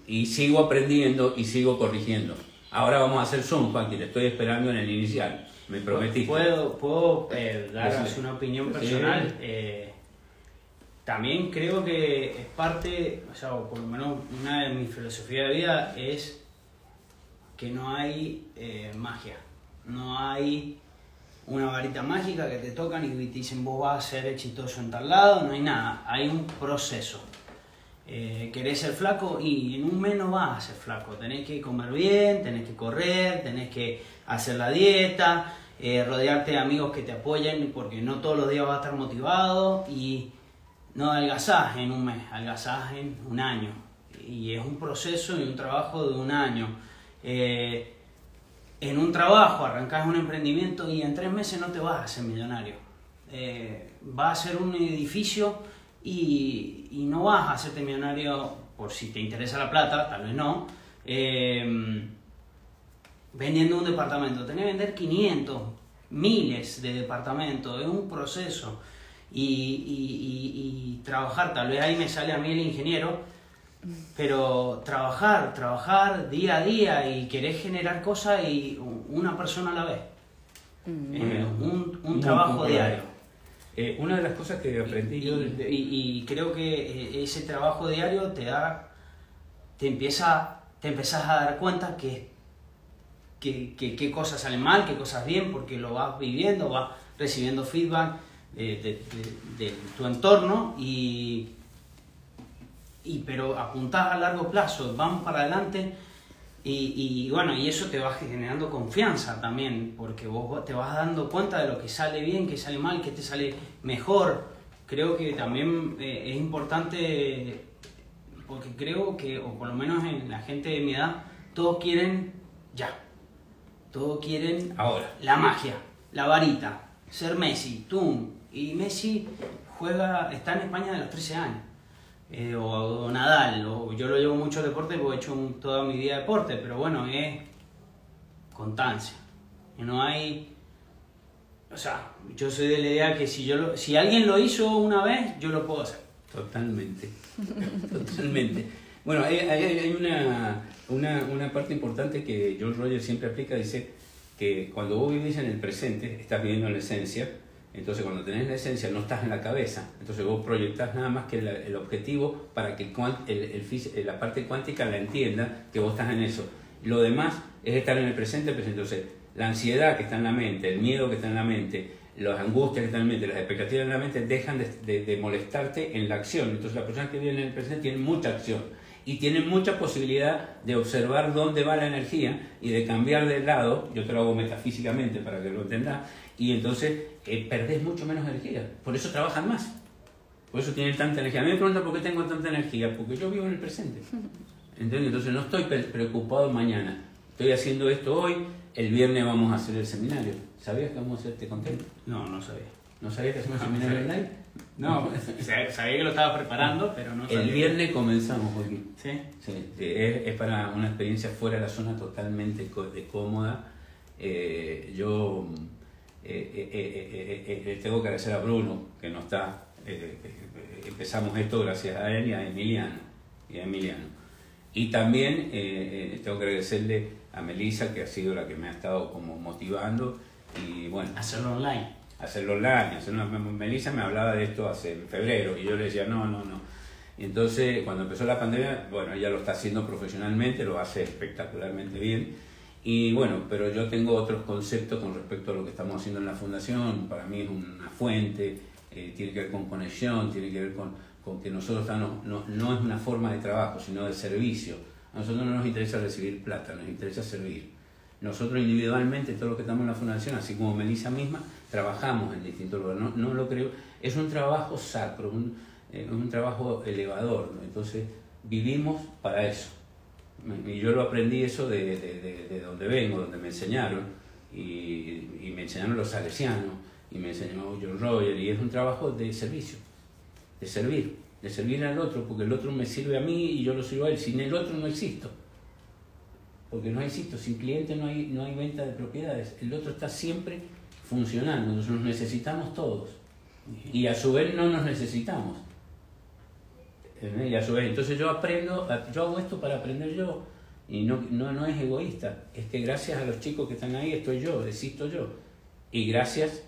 Y sigo aprendiendo y sigo corrigiendo. Ahora vamos a hacer Zoom, Juan, que te estoy esperando en el inicial. Me prometí. ¿Puedo, puedo eh, una opinión personal? Eh, también creo que es parte, o sea, por lo menos una de mis filosofías de vida es que no hay eh, magia, no hay una varita mágica que te tocan y te dicen vos vas a ser exitoso en tal lado, no hay nada, hay un proceso. Eh, querés ser flaco y en un mes no vas a ser flaco, tenés que comer bien, tenés que correr, tenés que hacer la dieta, eh, rodearte de amigos que te apoyen porque no todos los días vas a estar motivado y no adelgazás en un mes, adelgazás en un año y es un proceso y un trabajo de un año. Eh, en un trabajo, arrancas un emprendimiento y en tres meses no te vas a hacer millonario. Eh, vas a ser un edificio y, no vas a hacerte millonario por si te interesa la plata, tal vez no, eh, vendiendo un departamento. Tenés que vender 500, miles de departamentos, es un proceso. Y, y, trabajar, tal vez ahí me sale a mí el ingeniero, pero trabajar, trabajar día a día y querer generar cosas y una persona a la vez. Mm. Eh, un, un trabajo diario. Eh, una de las cosas que aprendí yo... de- Y, y creo que eh, ese trabajo diario te da, te empieza, te empiezas a dar cuenta que, que, que- qué cosas salen mal, qué cosas bien, porque lo vas viviendo, vas recibiendo feedback de, de- tu entorno y, y pero apuntás a largo plazo, vamos para adelante y, y, bueno, y eso te va generando confianza también, porque vos te vas dando cuenta de lo que sale bien, que sale mal, que te sale mejor. Creo que también eh, es importante, porque creo que, o por lo menos en la gente de mi edad, todos quieren ya. Todos quieren Ahora. la magia, la varita, ser Messi, tum. Y Messi juega, está en España de los 13 años. Eh, o, o Nadal, o yo lo llevo mucho deporte porque he hecho un- toda mi vida deporte, pero bueno, es constancia. No hay. O sea, yo soy de la idea que si, yo lo- si alguien lo hizo una vez, yo lo puedo hacer. Totalmente, totalmente. Bueno, hay, hay- una, una, una parte importante que John Rogers siempre aplica, dice que cuando vos vivís en el presente, estás viviendo en la esencia, entonces cuando tenés la esencia no estás en la cabeza, entonces vos proyectás nada más que la- el objetivo para que el el- el fis- la parte cuántica la entienda que vos estás en eso. Lo demás es estar en el presente, presente. Entonces, la ansiedad que está en la mente, el miedo que está en la mente, las angustias que están en la mente, las expectativas en la mente dejan de, de- de molestarte en la acción. Entonces, la persona que vive en el presente tiene mucha acción y tiene mucha posibilidad de observar dónde va la energía y de cambiar de lado. Yo te lo hago metafísicamente para que lo entendas. Y entonces eh, perdés mucho menos energía. Por eso trabajan más. Por eso tienen tanta energía. A mí me preguntan por qué tengo tanta energía. Porque yo vivo en el presente. ¿Entiendes? Entonces no estoy pre- preocupado mañana. Estoy haciendo esto hoy. El viernes vamos a hacer el seminario. ¿Sabías que vamos a hacer? ¿Te conté? No, no sabía. ¿No sabías que hacemos un seminario online? No, sab- sabía que lo estaba preparando, pero no sabía. El viernes comenzamos, Joaquín. ¿Sí? Sí, es, es para una experiencia fuera de la zona totalmente de cómoda. Eh, yo eh, eh, eh, eh, tengo que agradecer a Bruno, que no está. empezamos esto gracias a él y a Emiliano. Y, a Emiliano. y también tengo que agradecerle a Melissa, que ha sido la que me ha estado como motivando. Y bueno, Hacerlo online. hacerlo online. Hacerlo, Melissa me hablaba de esto hace en febrero y yo le decía, no, no, no. Entonces, cuando empezó la pandemia, bueno, ella lo está haciendo profesionalmente, lo hace espectacularmente bien. Y bueno, pero yo tengo otros conceptos con respecto a lo que estamos haciendo en la fundación. Para mí es una fuente, eh, tiene que ver con conexión, tiene que ver con, con que nosotros estamos, no, no es una forma de trabajo, sino de servicio. A nosotros no nos interesa recibir plata, nos interesa servir. Nosotros individualmente, todos los que estamos en la fundación, así como Melissa misma, trabajamos en distintos lugares. No, no lo creo. Es un trabajo sacro, un, eh, un trabajo elevador. ¿no? Entonces, vivimos para eso. Y yo lo aprendí eso de, de, de- de donde vengo, donde me enseñaron. Y, y me enseñaron los salesianos, y me enseñó John Roger. Y es un trabajo de servicio, de servir, de servir al otro, porque el otro me sirve a mí y yo lo sirvo a él. Sin el otro no existo porque no existo, sin cliente no hay, no hay venta de propiedades, el otro está siempre funcionando, nos necesitamos todos y a su vez no nos necesitamos. ¿Entendés? Y a su vez, entonces yo aprendo, yo hago esto para aprender yo y no, no, no es egoísta, es que gracias a los chicos que están ahí estoy yo, existo yo y gracias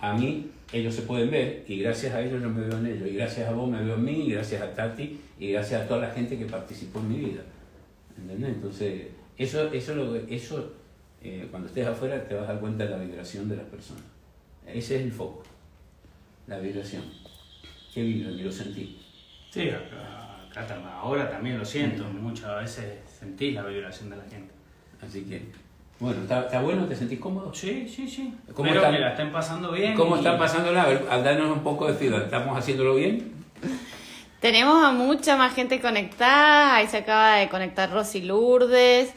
a mí ellos se pueden ver y gracias a ellos yo me veo en ellos y gracias a vos me veo en mí y gracias a Tati y gracias a toda la gente que participó en mi vida. ¿Entendés? Entonces, eso, eso, lo, eso eh, cuando estés afuera te vas a dar cuenta de la vibración de las personas. Ese es el foco, la vibración. ¿Qué vibran? Y lo sentí. Sí, acá, ahora también lo siento. Muchas veces sentís la vibración de la gente. Así que, bueno, ¿está, está bueno? ¿Te sentís cómodo? Sí, sí, sí. ¿Cómo Espero están? que la estén pasando bien. ¿Cómo y- están pasándola? A ver, a darnos un poco de feedback. ¿Estamos haciéndolo bien? Tenemos a mucha más gente conectada. Ahí se acaba de conectar Rosy Lourdes,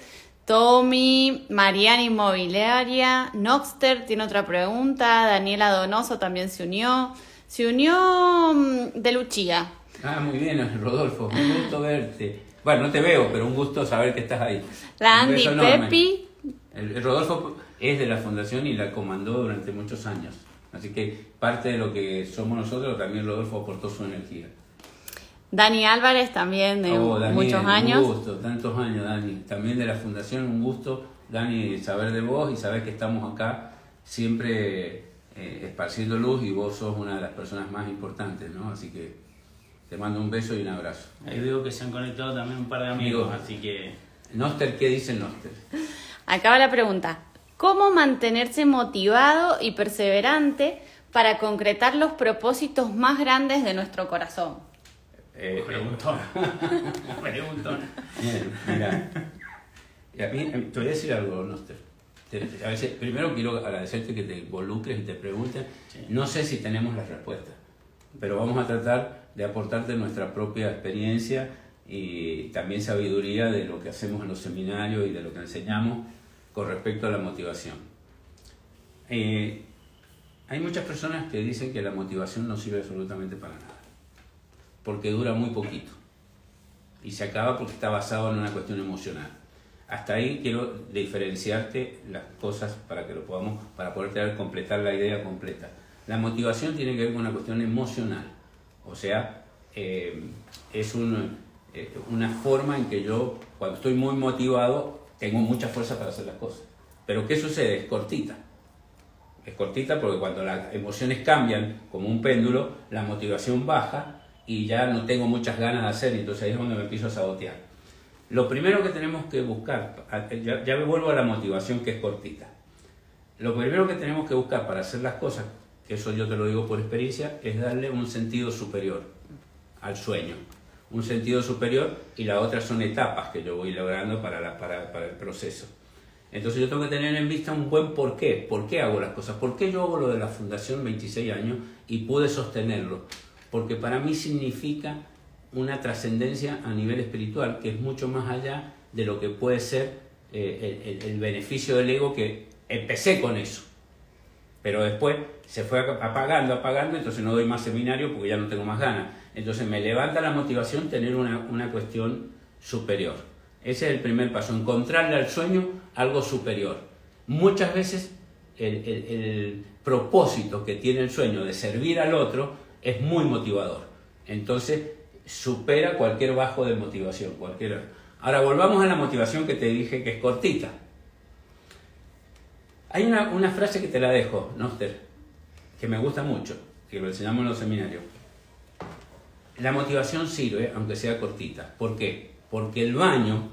Tommy, Mariana Inmobiliaria, Noxter tiene otra pregunta, Daniela Donoso también se unió. Se unió mm, de Luchía. Ah, muy bien, Rodolfo. Un gusto verte. Bueno, no te veo, pero un gusto saber que estás ahí. La Andy. Pepi. El, el Rodolfo es de la fundación y la comandó durante muchos años. Así que parte de lo que somos nosotros, también Rodolfo aportó su energía. Dani Álvarez también de Oh, Daniel, muchos años. Un gusto, tantos años, Dani. También de la Fundación, un gusto, Dani, saber de vos y saber que estamos acá siempre eh, esparciendo luz y vos sos una de las personas más importantes, ¿no? Así que te mando un beso y un abrazo. Ahí veo que se han conectado también un par de amigos, así que Noster, ¿qué dice Noster? Acaba la pregunta. ¿Cómo mantenerse motivado y perseverante para concretar los propósitos más grandes de nuestro corazón? Eh, preguntón. preguntón. Bien, mira. Y a mí, eh, te voy a decir algo, Noster. Te- A veces, primero quiero agradecerte que te involucres y te preguntes. Sí. No sé si tenemos las respuestas, pero vamos a tratar de aportarte nuestra propia experiencia y también sabiduría de lo que hacemos en los seminarios y de lo que enseñamos con respecto a la motivación. Eh, hay muchas personas que dicen que la motivación no sirve absolutamente para nada, porque dura muy poquito y se acaba porque está basado en una cuestión emocional. Hasta ahí quiero diferenciarte las cosas para que lo podamos, para poder completar la idea completa. La motivación tiene que ver con una cuestión emocional, o sea, eh, es eh, una forma en que yo, cuando estoy muy motivado, tengo mucha fuerza para hacer las cosas. Pero ¿qué sucede? Es cortita. Es cortita porque cuando las emociones cambian como un péndulo, la motivación baja y ya no tengo muchas ganas de hacer, entonces ahí es donde me empiezo a sabotear. Lo primero que tenemos que buscar, ya, ya me vuelvo a la motivación que es cortita. Lo primero que tenemos que buscar para hacer las cosas, eso yo te lo digo por experiencia, es darle un sentido superior al sueño. Un sentido superior y la otra son etapas que yo voy logrando para, la, para, para el proceso. Entonces yo tengo que tener en vista un buen por qué. ¿Por qué hago las cosas? ¿Por qué yo hago lo de la fundación 26 años y pude sostenerlo? Porque para mí significa una trascendencia a nivel espiritual que es mucho más allá de lo que puede ser eh, el, el- beneficio del ego que empecé con eso. Pero después se fue apagando, apagando, entonces no doy más seminario porque ya no tengo más ganas. Entonces me levanta la motivación tener una, una cuestión superior. Ese es el primer paso, encontrarle al sueño algo superior. Muchas veces el, el- propósito que tiene el sueño de servir al otro es muy motivador. Entonces supera cualquier bajo de motivación. Cualquier... Ahora volvamos a la motivación que te dije que es cortita. Hay una, frase que te la dejo, Noster, que me gusta mucho, que lo enseñamos en los seminarios. La motivación sirve, aunque sea cortita. ¿Por qué? Porque el baño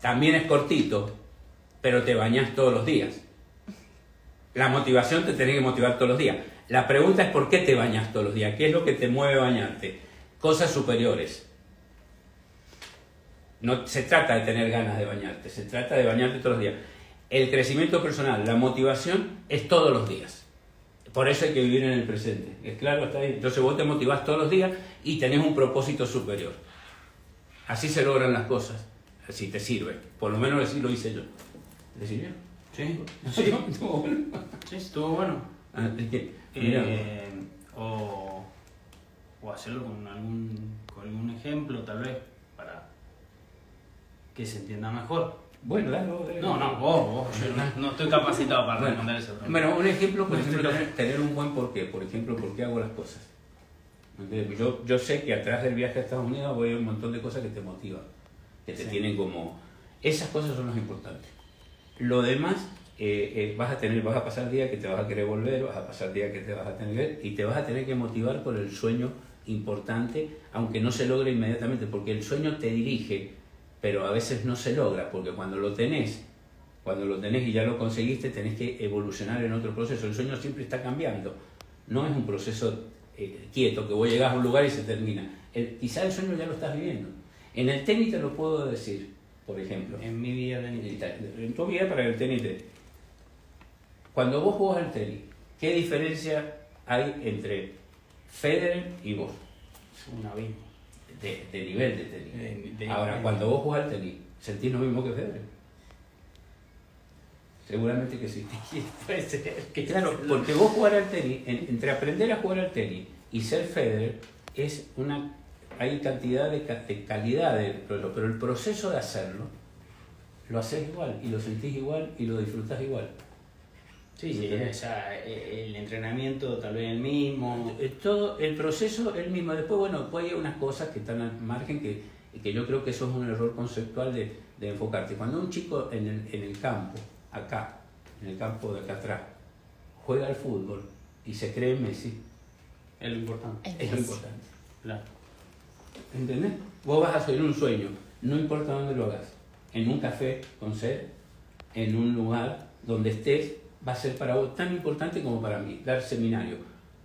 también es cortito, pero te bañas todos los días. La motivación te tiene que motivar todos los días. La pregunta es por qué te bañas todos los días, qué es lo que te mueve bañarte. Cosas superiores. No se trata de tener ganas de bañarte, se trata de bañarte todos los días. El crecimiento personal, la motivación es todos los días. Por eso hay que vivir en el presente. ¿Es claro? Está ahí. Entonces vos te motivás todos los días y tenés un propósito superior. Así se logran las cosas. Así te sirve. Por lo menos así lo hice yo. ¿Le sirvió? Sí, Sí, estuvo bueno. sí, estuvo bueno. Ah, es que, Eh, o, o hacerlo con algún, con algún ejemplo, tal vez, para que se entienda mejor. Bueno, dale, dale. No, no, vos, vos. Yo no, no estoy capacitado para Bueno, responder eso. Bueno, un ejemplo, por No ejemplo, tener, tener un buen porqué. Por ejemplo, ¿por qué hago las cosas? Yo, yo sé que atrás del viaje a Estados Unidos voy a un montón de cosas que te motivan, que te Sí. tienen como... Esas cosas son las importantes. Lo demás, eh, eh, vas a tener, vas a pasar días que te vas a querer volver, vas a pasar días que te vas a tener y te vas a tener que motivar por el sueño importante, aunque no se logre inmediatamente, porque el sueño te dirige, pero a veces no se logra, porque cuando lo tenés, cuando lo tenés y ya lo conseguiste, tenés que evolucionar en otro proceso. El sueño siempre está cambiando, no es un proceso eh, quieto, que vos llegás a un lugar y se termina. El, quizá el sueño ya lo estás viviendo. En el tenis te lo puedo decir, por ejemplo. En mi vida de En tu vida para el tenis. te- Cuando vos jugás al tenis, ¿qué diferencia hay entre Federer y vos? Es un abismo. De, de nivel de tenis. De- Ahora, cuando vos jugás al tenis, ¿sentís lo mismo que Federer? Seguramente que sí. Puede ser que Claro, porque vos jugar al tenis, en- entre aprender a jugar al tenis y ser Federer, es una hay cantidad de, de calidad, pero, pero el proceso de hacerlo, lo haces igual, y lo sentís igual, y lo disfrutás igual. Sí, sí, o sea, eh, el entrenamiento tal vez el mismo. Eh, Todo el proceso el mismo. Después, bueno, después hay unas cosas que están al margen que, que yo creo que eso es un error conceptual de, de enfocarte. Cuando un chico en el, en el campo, acá, en el campo de acá atrás, juega al fútbol y se cree Messi, Es lo importante. Es es lo importante. Claro. ¿Entendés? Vos vas a seguir un sueño, no importa dónde lo hagas. En un café con sed, en un lugar donde estés, va a ser para vos tan importante como para mí. Dar seminario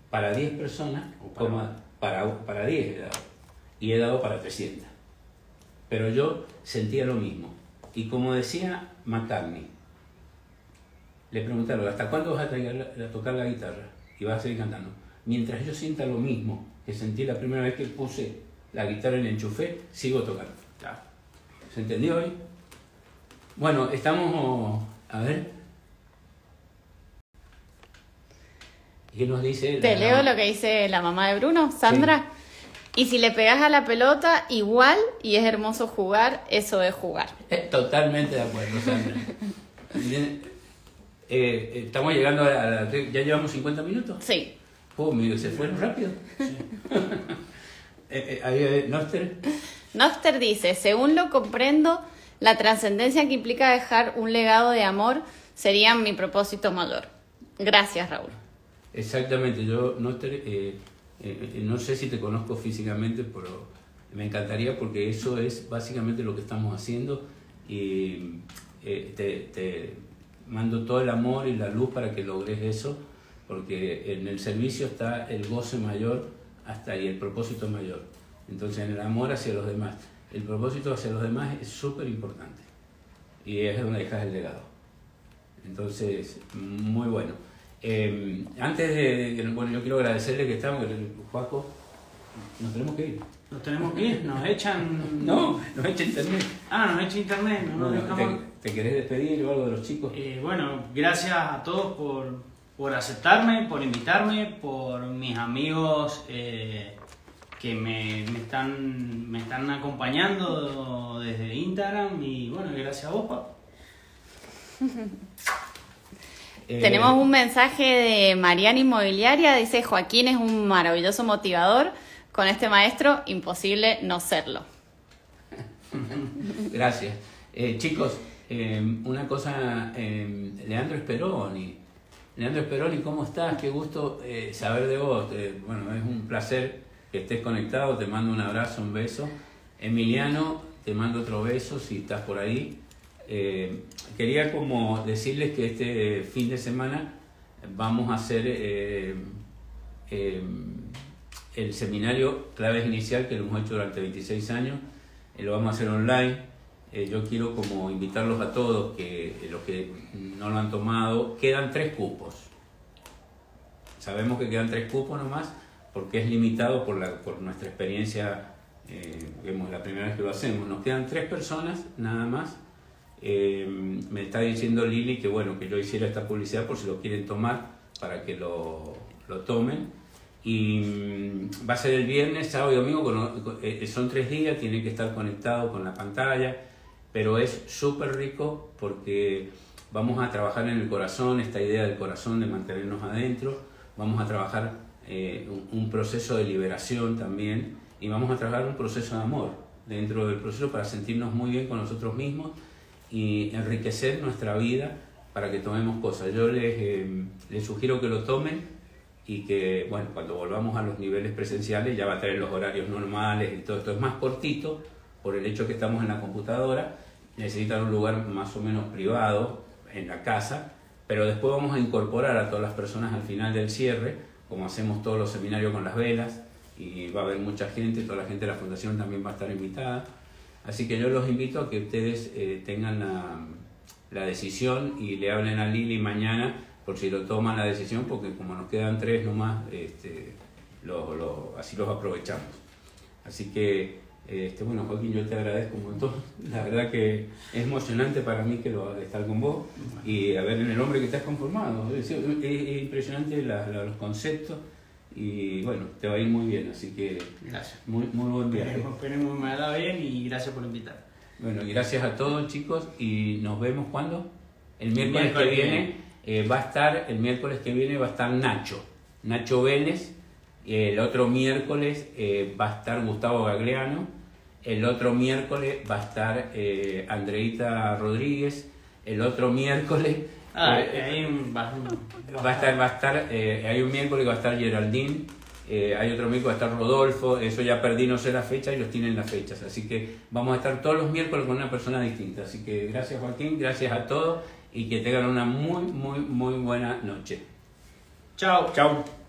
para 10 personas, O para como para, para 10 he dado. Y he dado para 300. Pero yo sentía lo mismo. Y como decía McCartney, le preguntaron, ¿hasta cuándo vas a, traer a tocar la guitarra? Y vas a seguir cantando. Mientras yo sienta lo mismo que sentí la primera vez que puse la guitarra en el enchufé, sigo tocando. ¿Se entendió hoy? Bueno, estamos... A ver. ¿Qué nos dice? Te la- leo lo que dice la mamá de Bruno, Sandra. Y si le pegas a la pelota, igual, y es hermoso jugar, eso es jugar. Eh, Totalmente de acuerdo, Sandra. Bien, eh, estamos llegando a la... ¿Ya llevamos 50 minutos? Sí. Oh, mío, se fueron rápido. Eh, eh, eh, Noster. Noster dice, según lo comprendo, la trascendencia que implica dejar un legado de amor sería mi propósito mayor. Gracias, Raúl. Exactamente, yo Noster, eh, eh, no sé si te conozco físicamente, pero me encantaría porque eso es básicamente lo que estamos haciendo y eh, te, te mando todo el amor y la luz para que logres eso, porque en el servicio está el goce mayor hasta ahí, el propósito mayor. Entonces, en el amor hacia los demás. El propósito hacia los demás es súper importante y es donde dejas el legado. Entonces, muy bueno. Eh, antes de, de- bueno, yo quiero agradecerle que estamos, Juaco, nos tenemos que ir. Nos tenemos que ir, nos echan. No, nos echa internet. Ah, nos echa internet, no nos Bueno, dejamos. ¿te, te querés despedir o algo de los chicos? Eh, bueno, gracias a todos por, por aceptarme, por invitarme, por mis amigos eh, que me, me están, me están acompañando desde Instagram y bueno, gracias a vos, Paco. Eh, Tenemos un mensaje de Mariana Inmobiliaria, dice Joaquín es un maravilloso motivador, con este maestro imposible no serlo. Gracias. Eh, chicos, eh, una cosa, eh, Leandro Speroni. Leandro Speroni, ¿cómo estás? Qué gusto eh, saber de vos. Bueno, es un placer que estés conectado. Te mando un abrazo, un beso. Emiliano, te mando otro beso si estás por ahí. Eh, quería como decirles que este fin de semana vamos a hacer eh, eh, el seminario Claves Inicial que lo hemos hecho durante 26 años. Lo vamos a hacer online. Yo quiero como invitarlos a todos que los que no lo han tomado, quedan tres cupos. Sabemos que quedan tres cupos nomás porque es limitado por, la, por nuestra experiencia, vemos la primera vez que lo hacemos. Nos quedan tres personas nada más. Eh, me está diciendo Lili que bueno, que yo hiciera esta publicidad por si lo quieren tomar para que lo, lo tomen. Y mm, va a ser el viernes, sábado y domingo, con- eh, son tres días, tienen que estar conectados con la pantalla, pero es súper rico porque vamos a trabajar en el corazón, esta idea del corazón de mantenernos adentro, vamos a trabajar eh, un proceso de liberación también y vamos a trabajar un proceso de amor dentro del proceso para sentirnos muy bien con nosotros mismos y enriquecer nuestra vida para que tomemos cosas. Yo les, eh, les sugiero que lo tomen y que, bueno, cuando volvamos a los niveles presenciales ya va a tener los horarios normales y todo esto es más cortito por el hecho que estamos en la computadora, necesitan un lugar más o menos privado en la casa, pero después vamos a incorporar a todas las personas al final del cierre, como hacemos todos los seminarios con las velas, y va a haber mucha gente, toda la gente de la fundación también va a estar invitada. Así que yo los invito a que ustedes eh, tengan la, la decisión y le hablen a Lili mañana por si lo toman la decisión, porque como nos quedan tres nomás, este, lo- lo- así los aprovechamos. Así que, este, bueno, Joaquín, yo te agradezco un montón. La verdad que es emocionante para mí que lo, estar con vos y a ver en el hombre que has conformado. Es, es- es impresionante los conceptos y bueno, te va a ir muy bien, así que Gracias. muy, muy buen viaje. Esperemos, esperemos me haga bien y gracias por invitar. Bueno, gracias a todos chicos y nos vemos cuando? El miércoles que miércoles que viene. Eh, va a estar, el miércoles que viene va a estar Nacho, Nacho Vélez. El otro miércoles eh, va a estar Gustavo Gagliano. El otro miércoles va a estar eh, Andreita Rodríguez. El otro miércoles Ah, eh, hay un, va- va a estar, va a estar eh, hay un miércoles que va a estar Geraldine. eh, hay otro miércoles que va a estar Rodolfo, eso ya perdí, no sé la fecha, ellos tienen las fechas, así que vamos a estar todos los miércoles con una persona distinta. Así que gracias Joaquín, gracias a todos y que tengan una muy, muy, muy buena noche. Chao. Chao.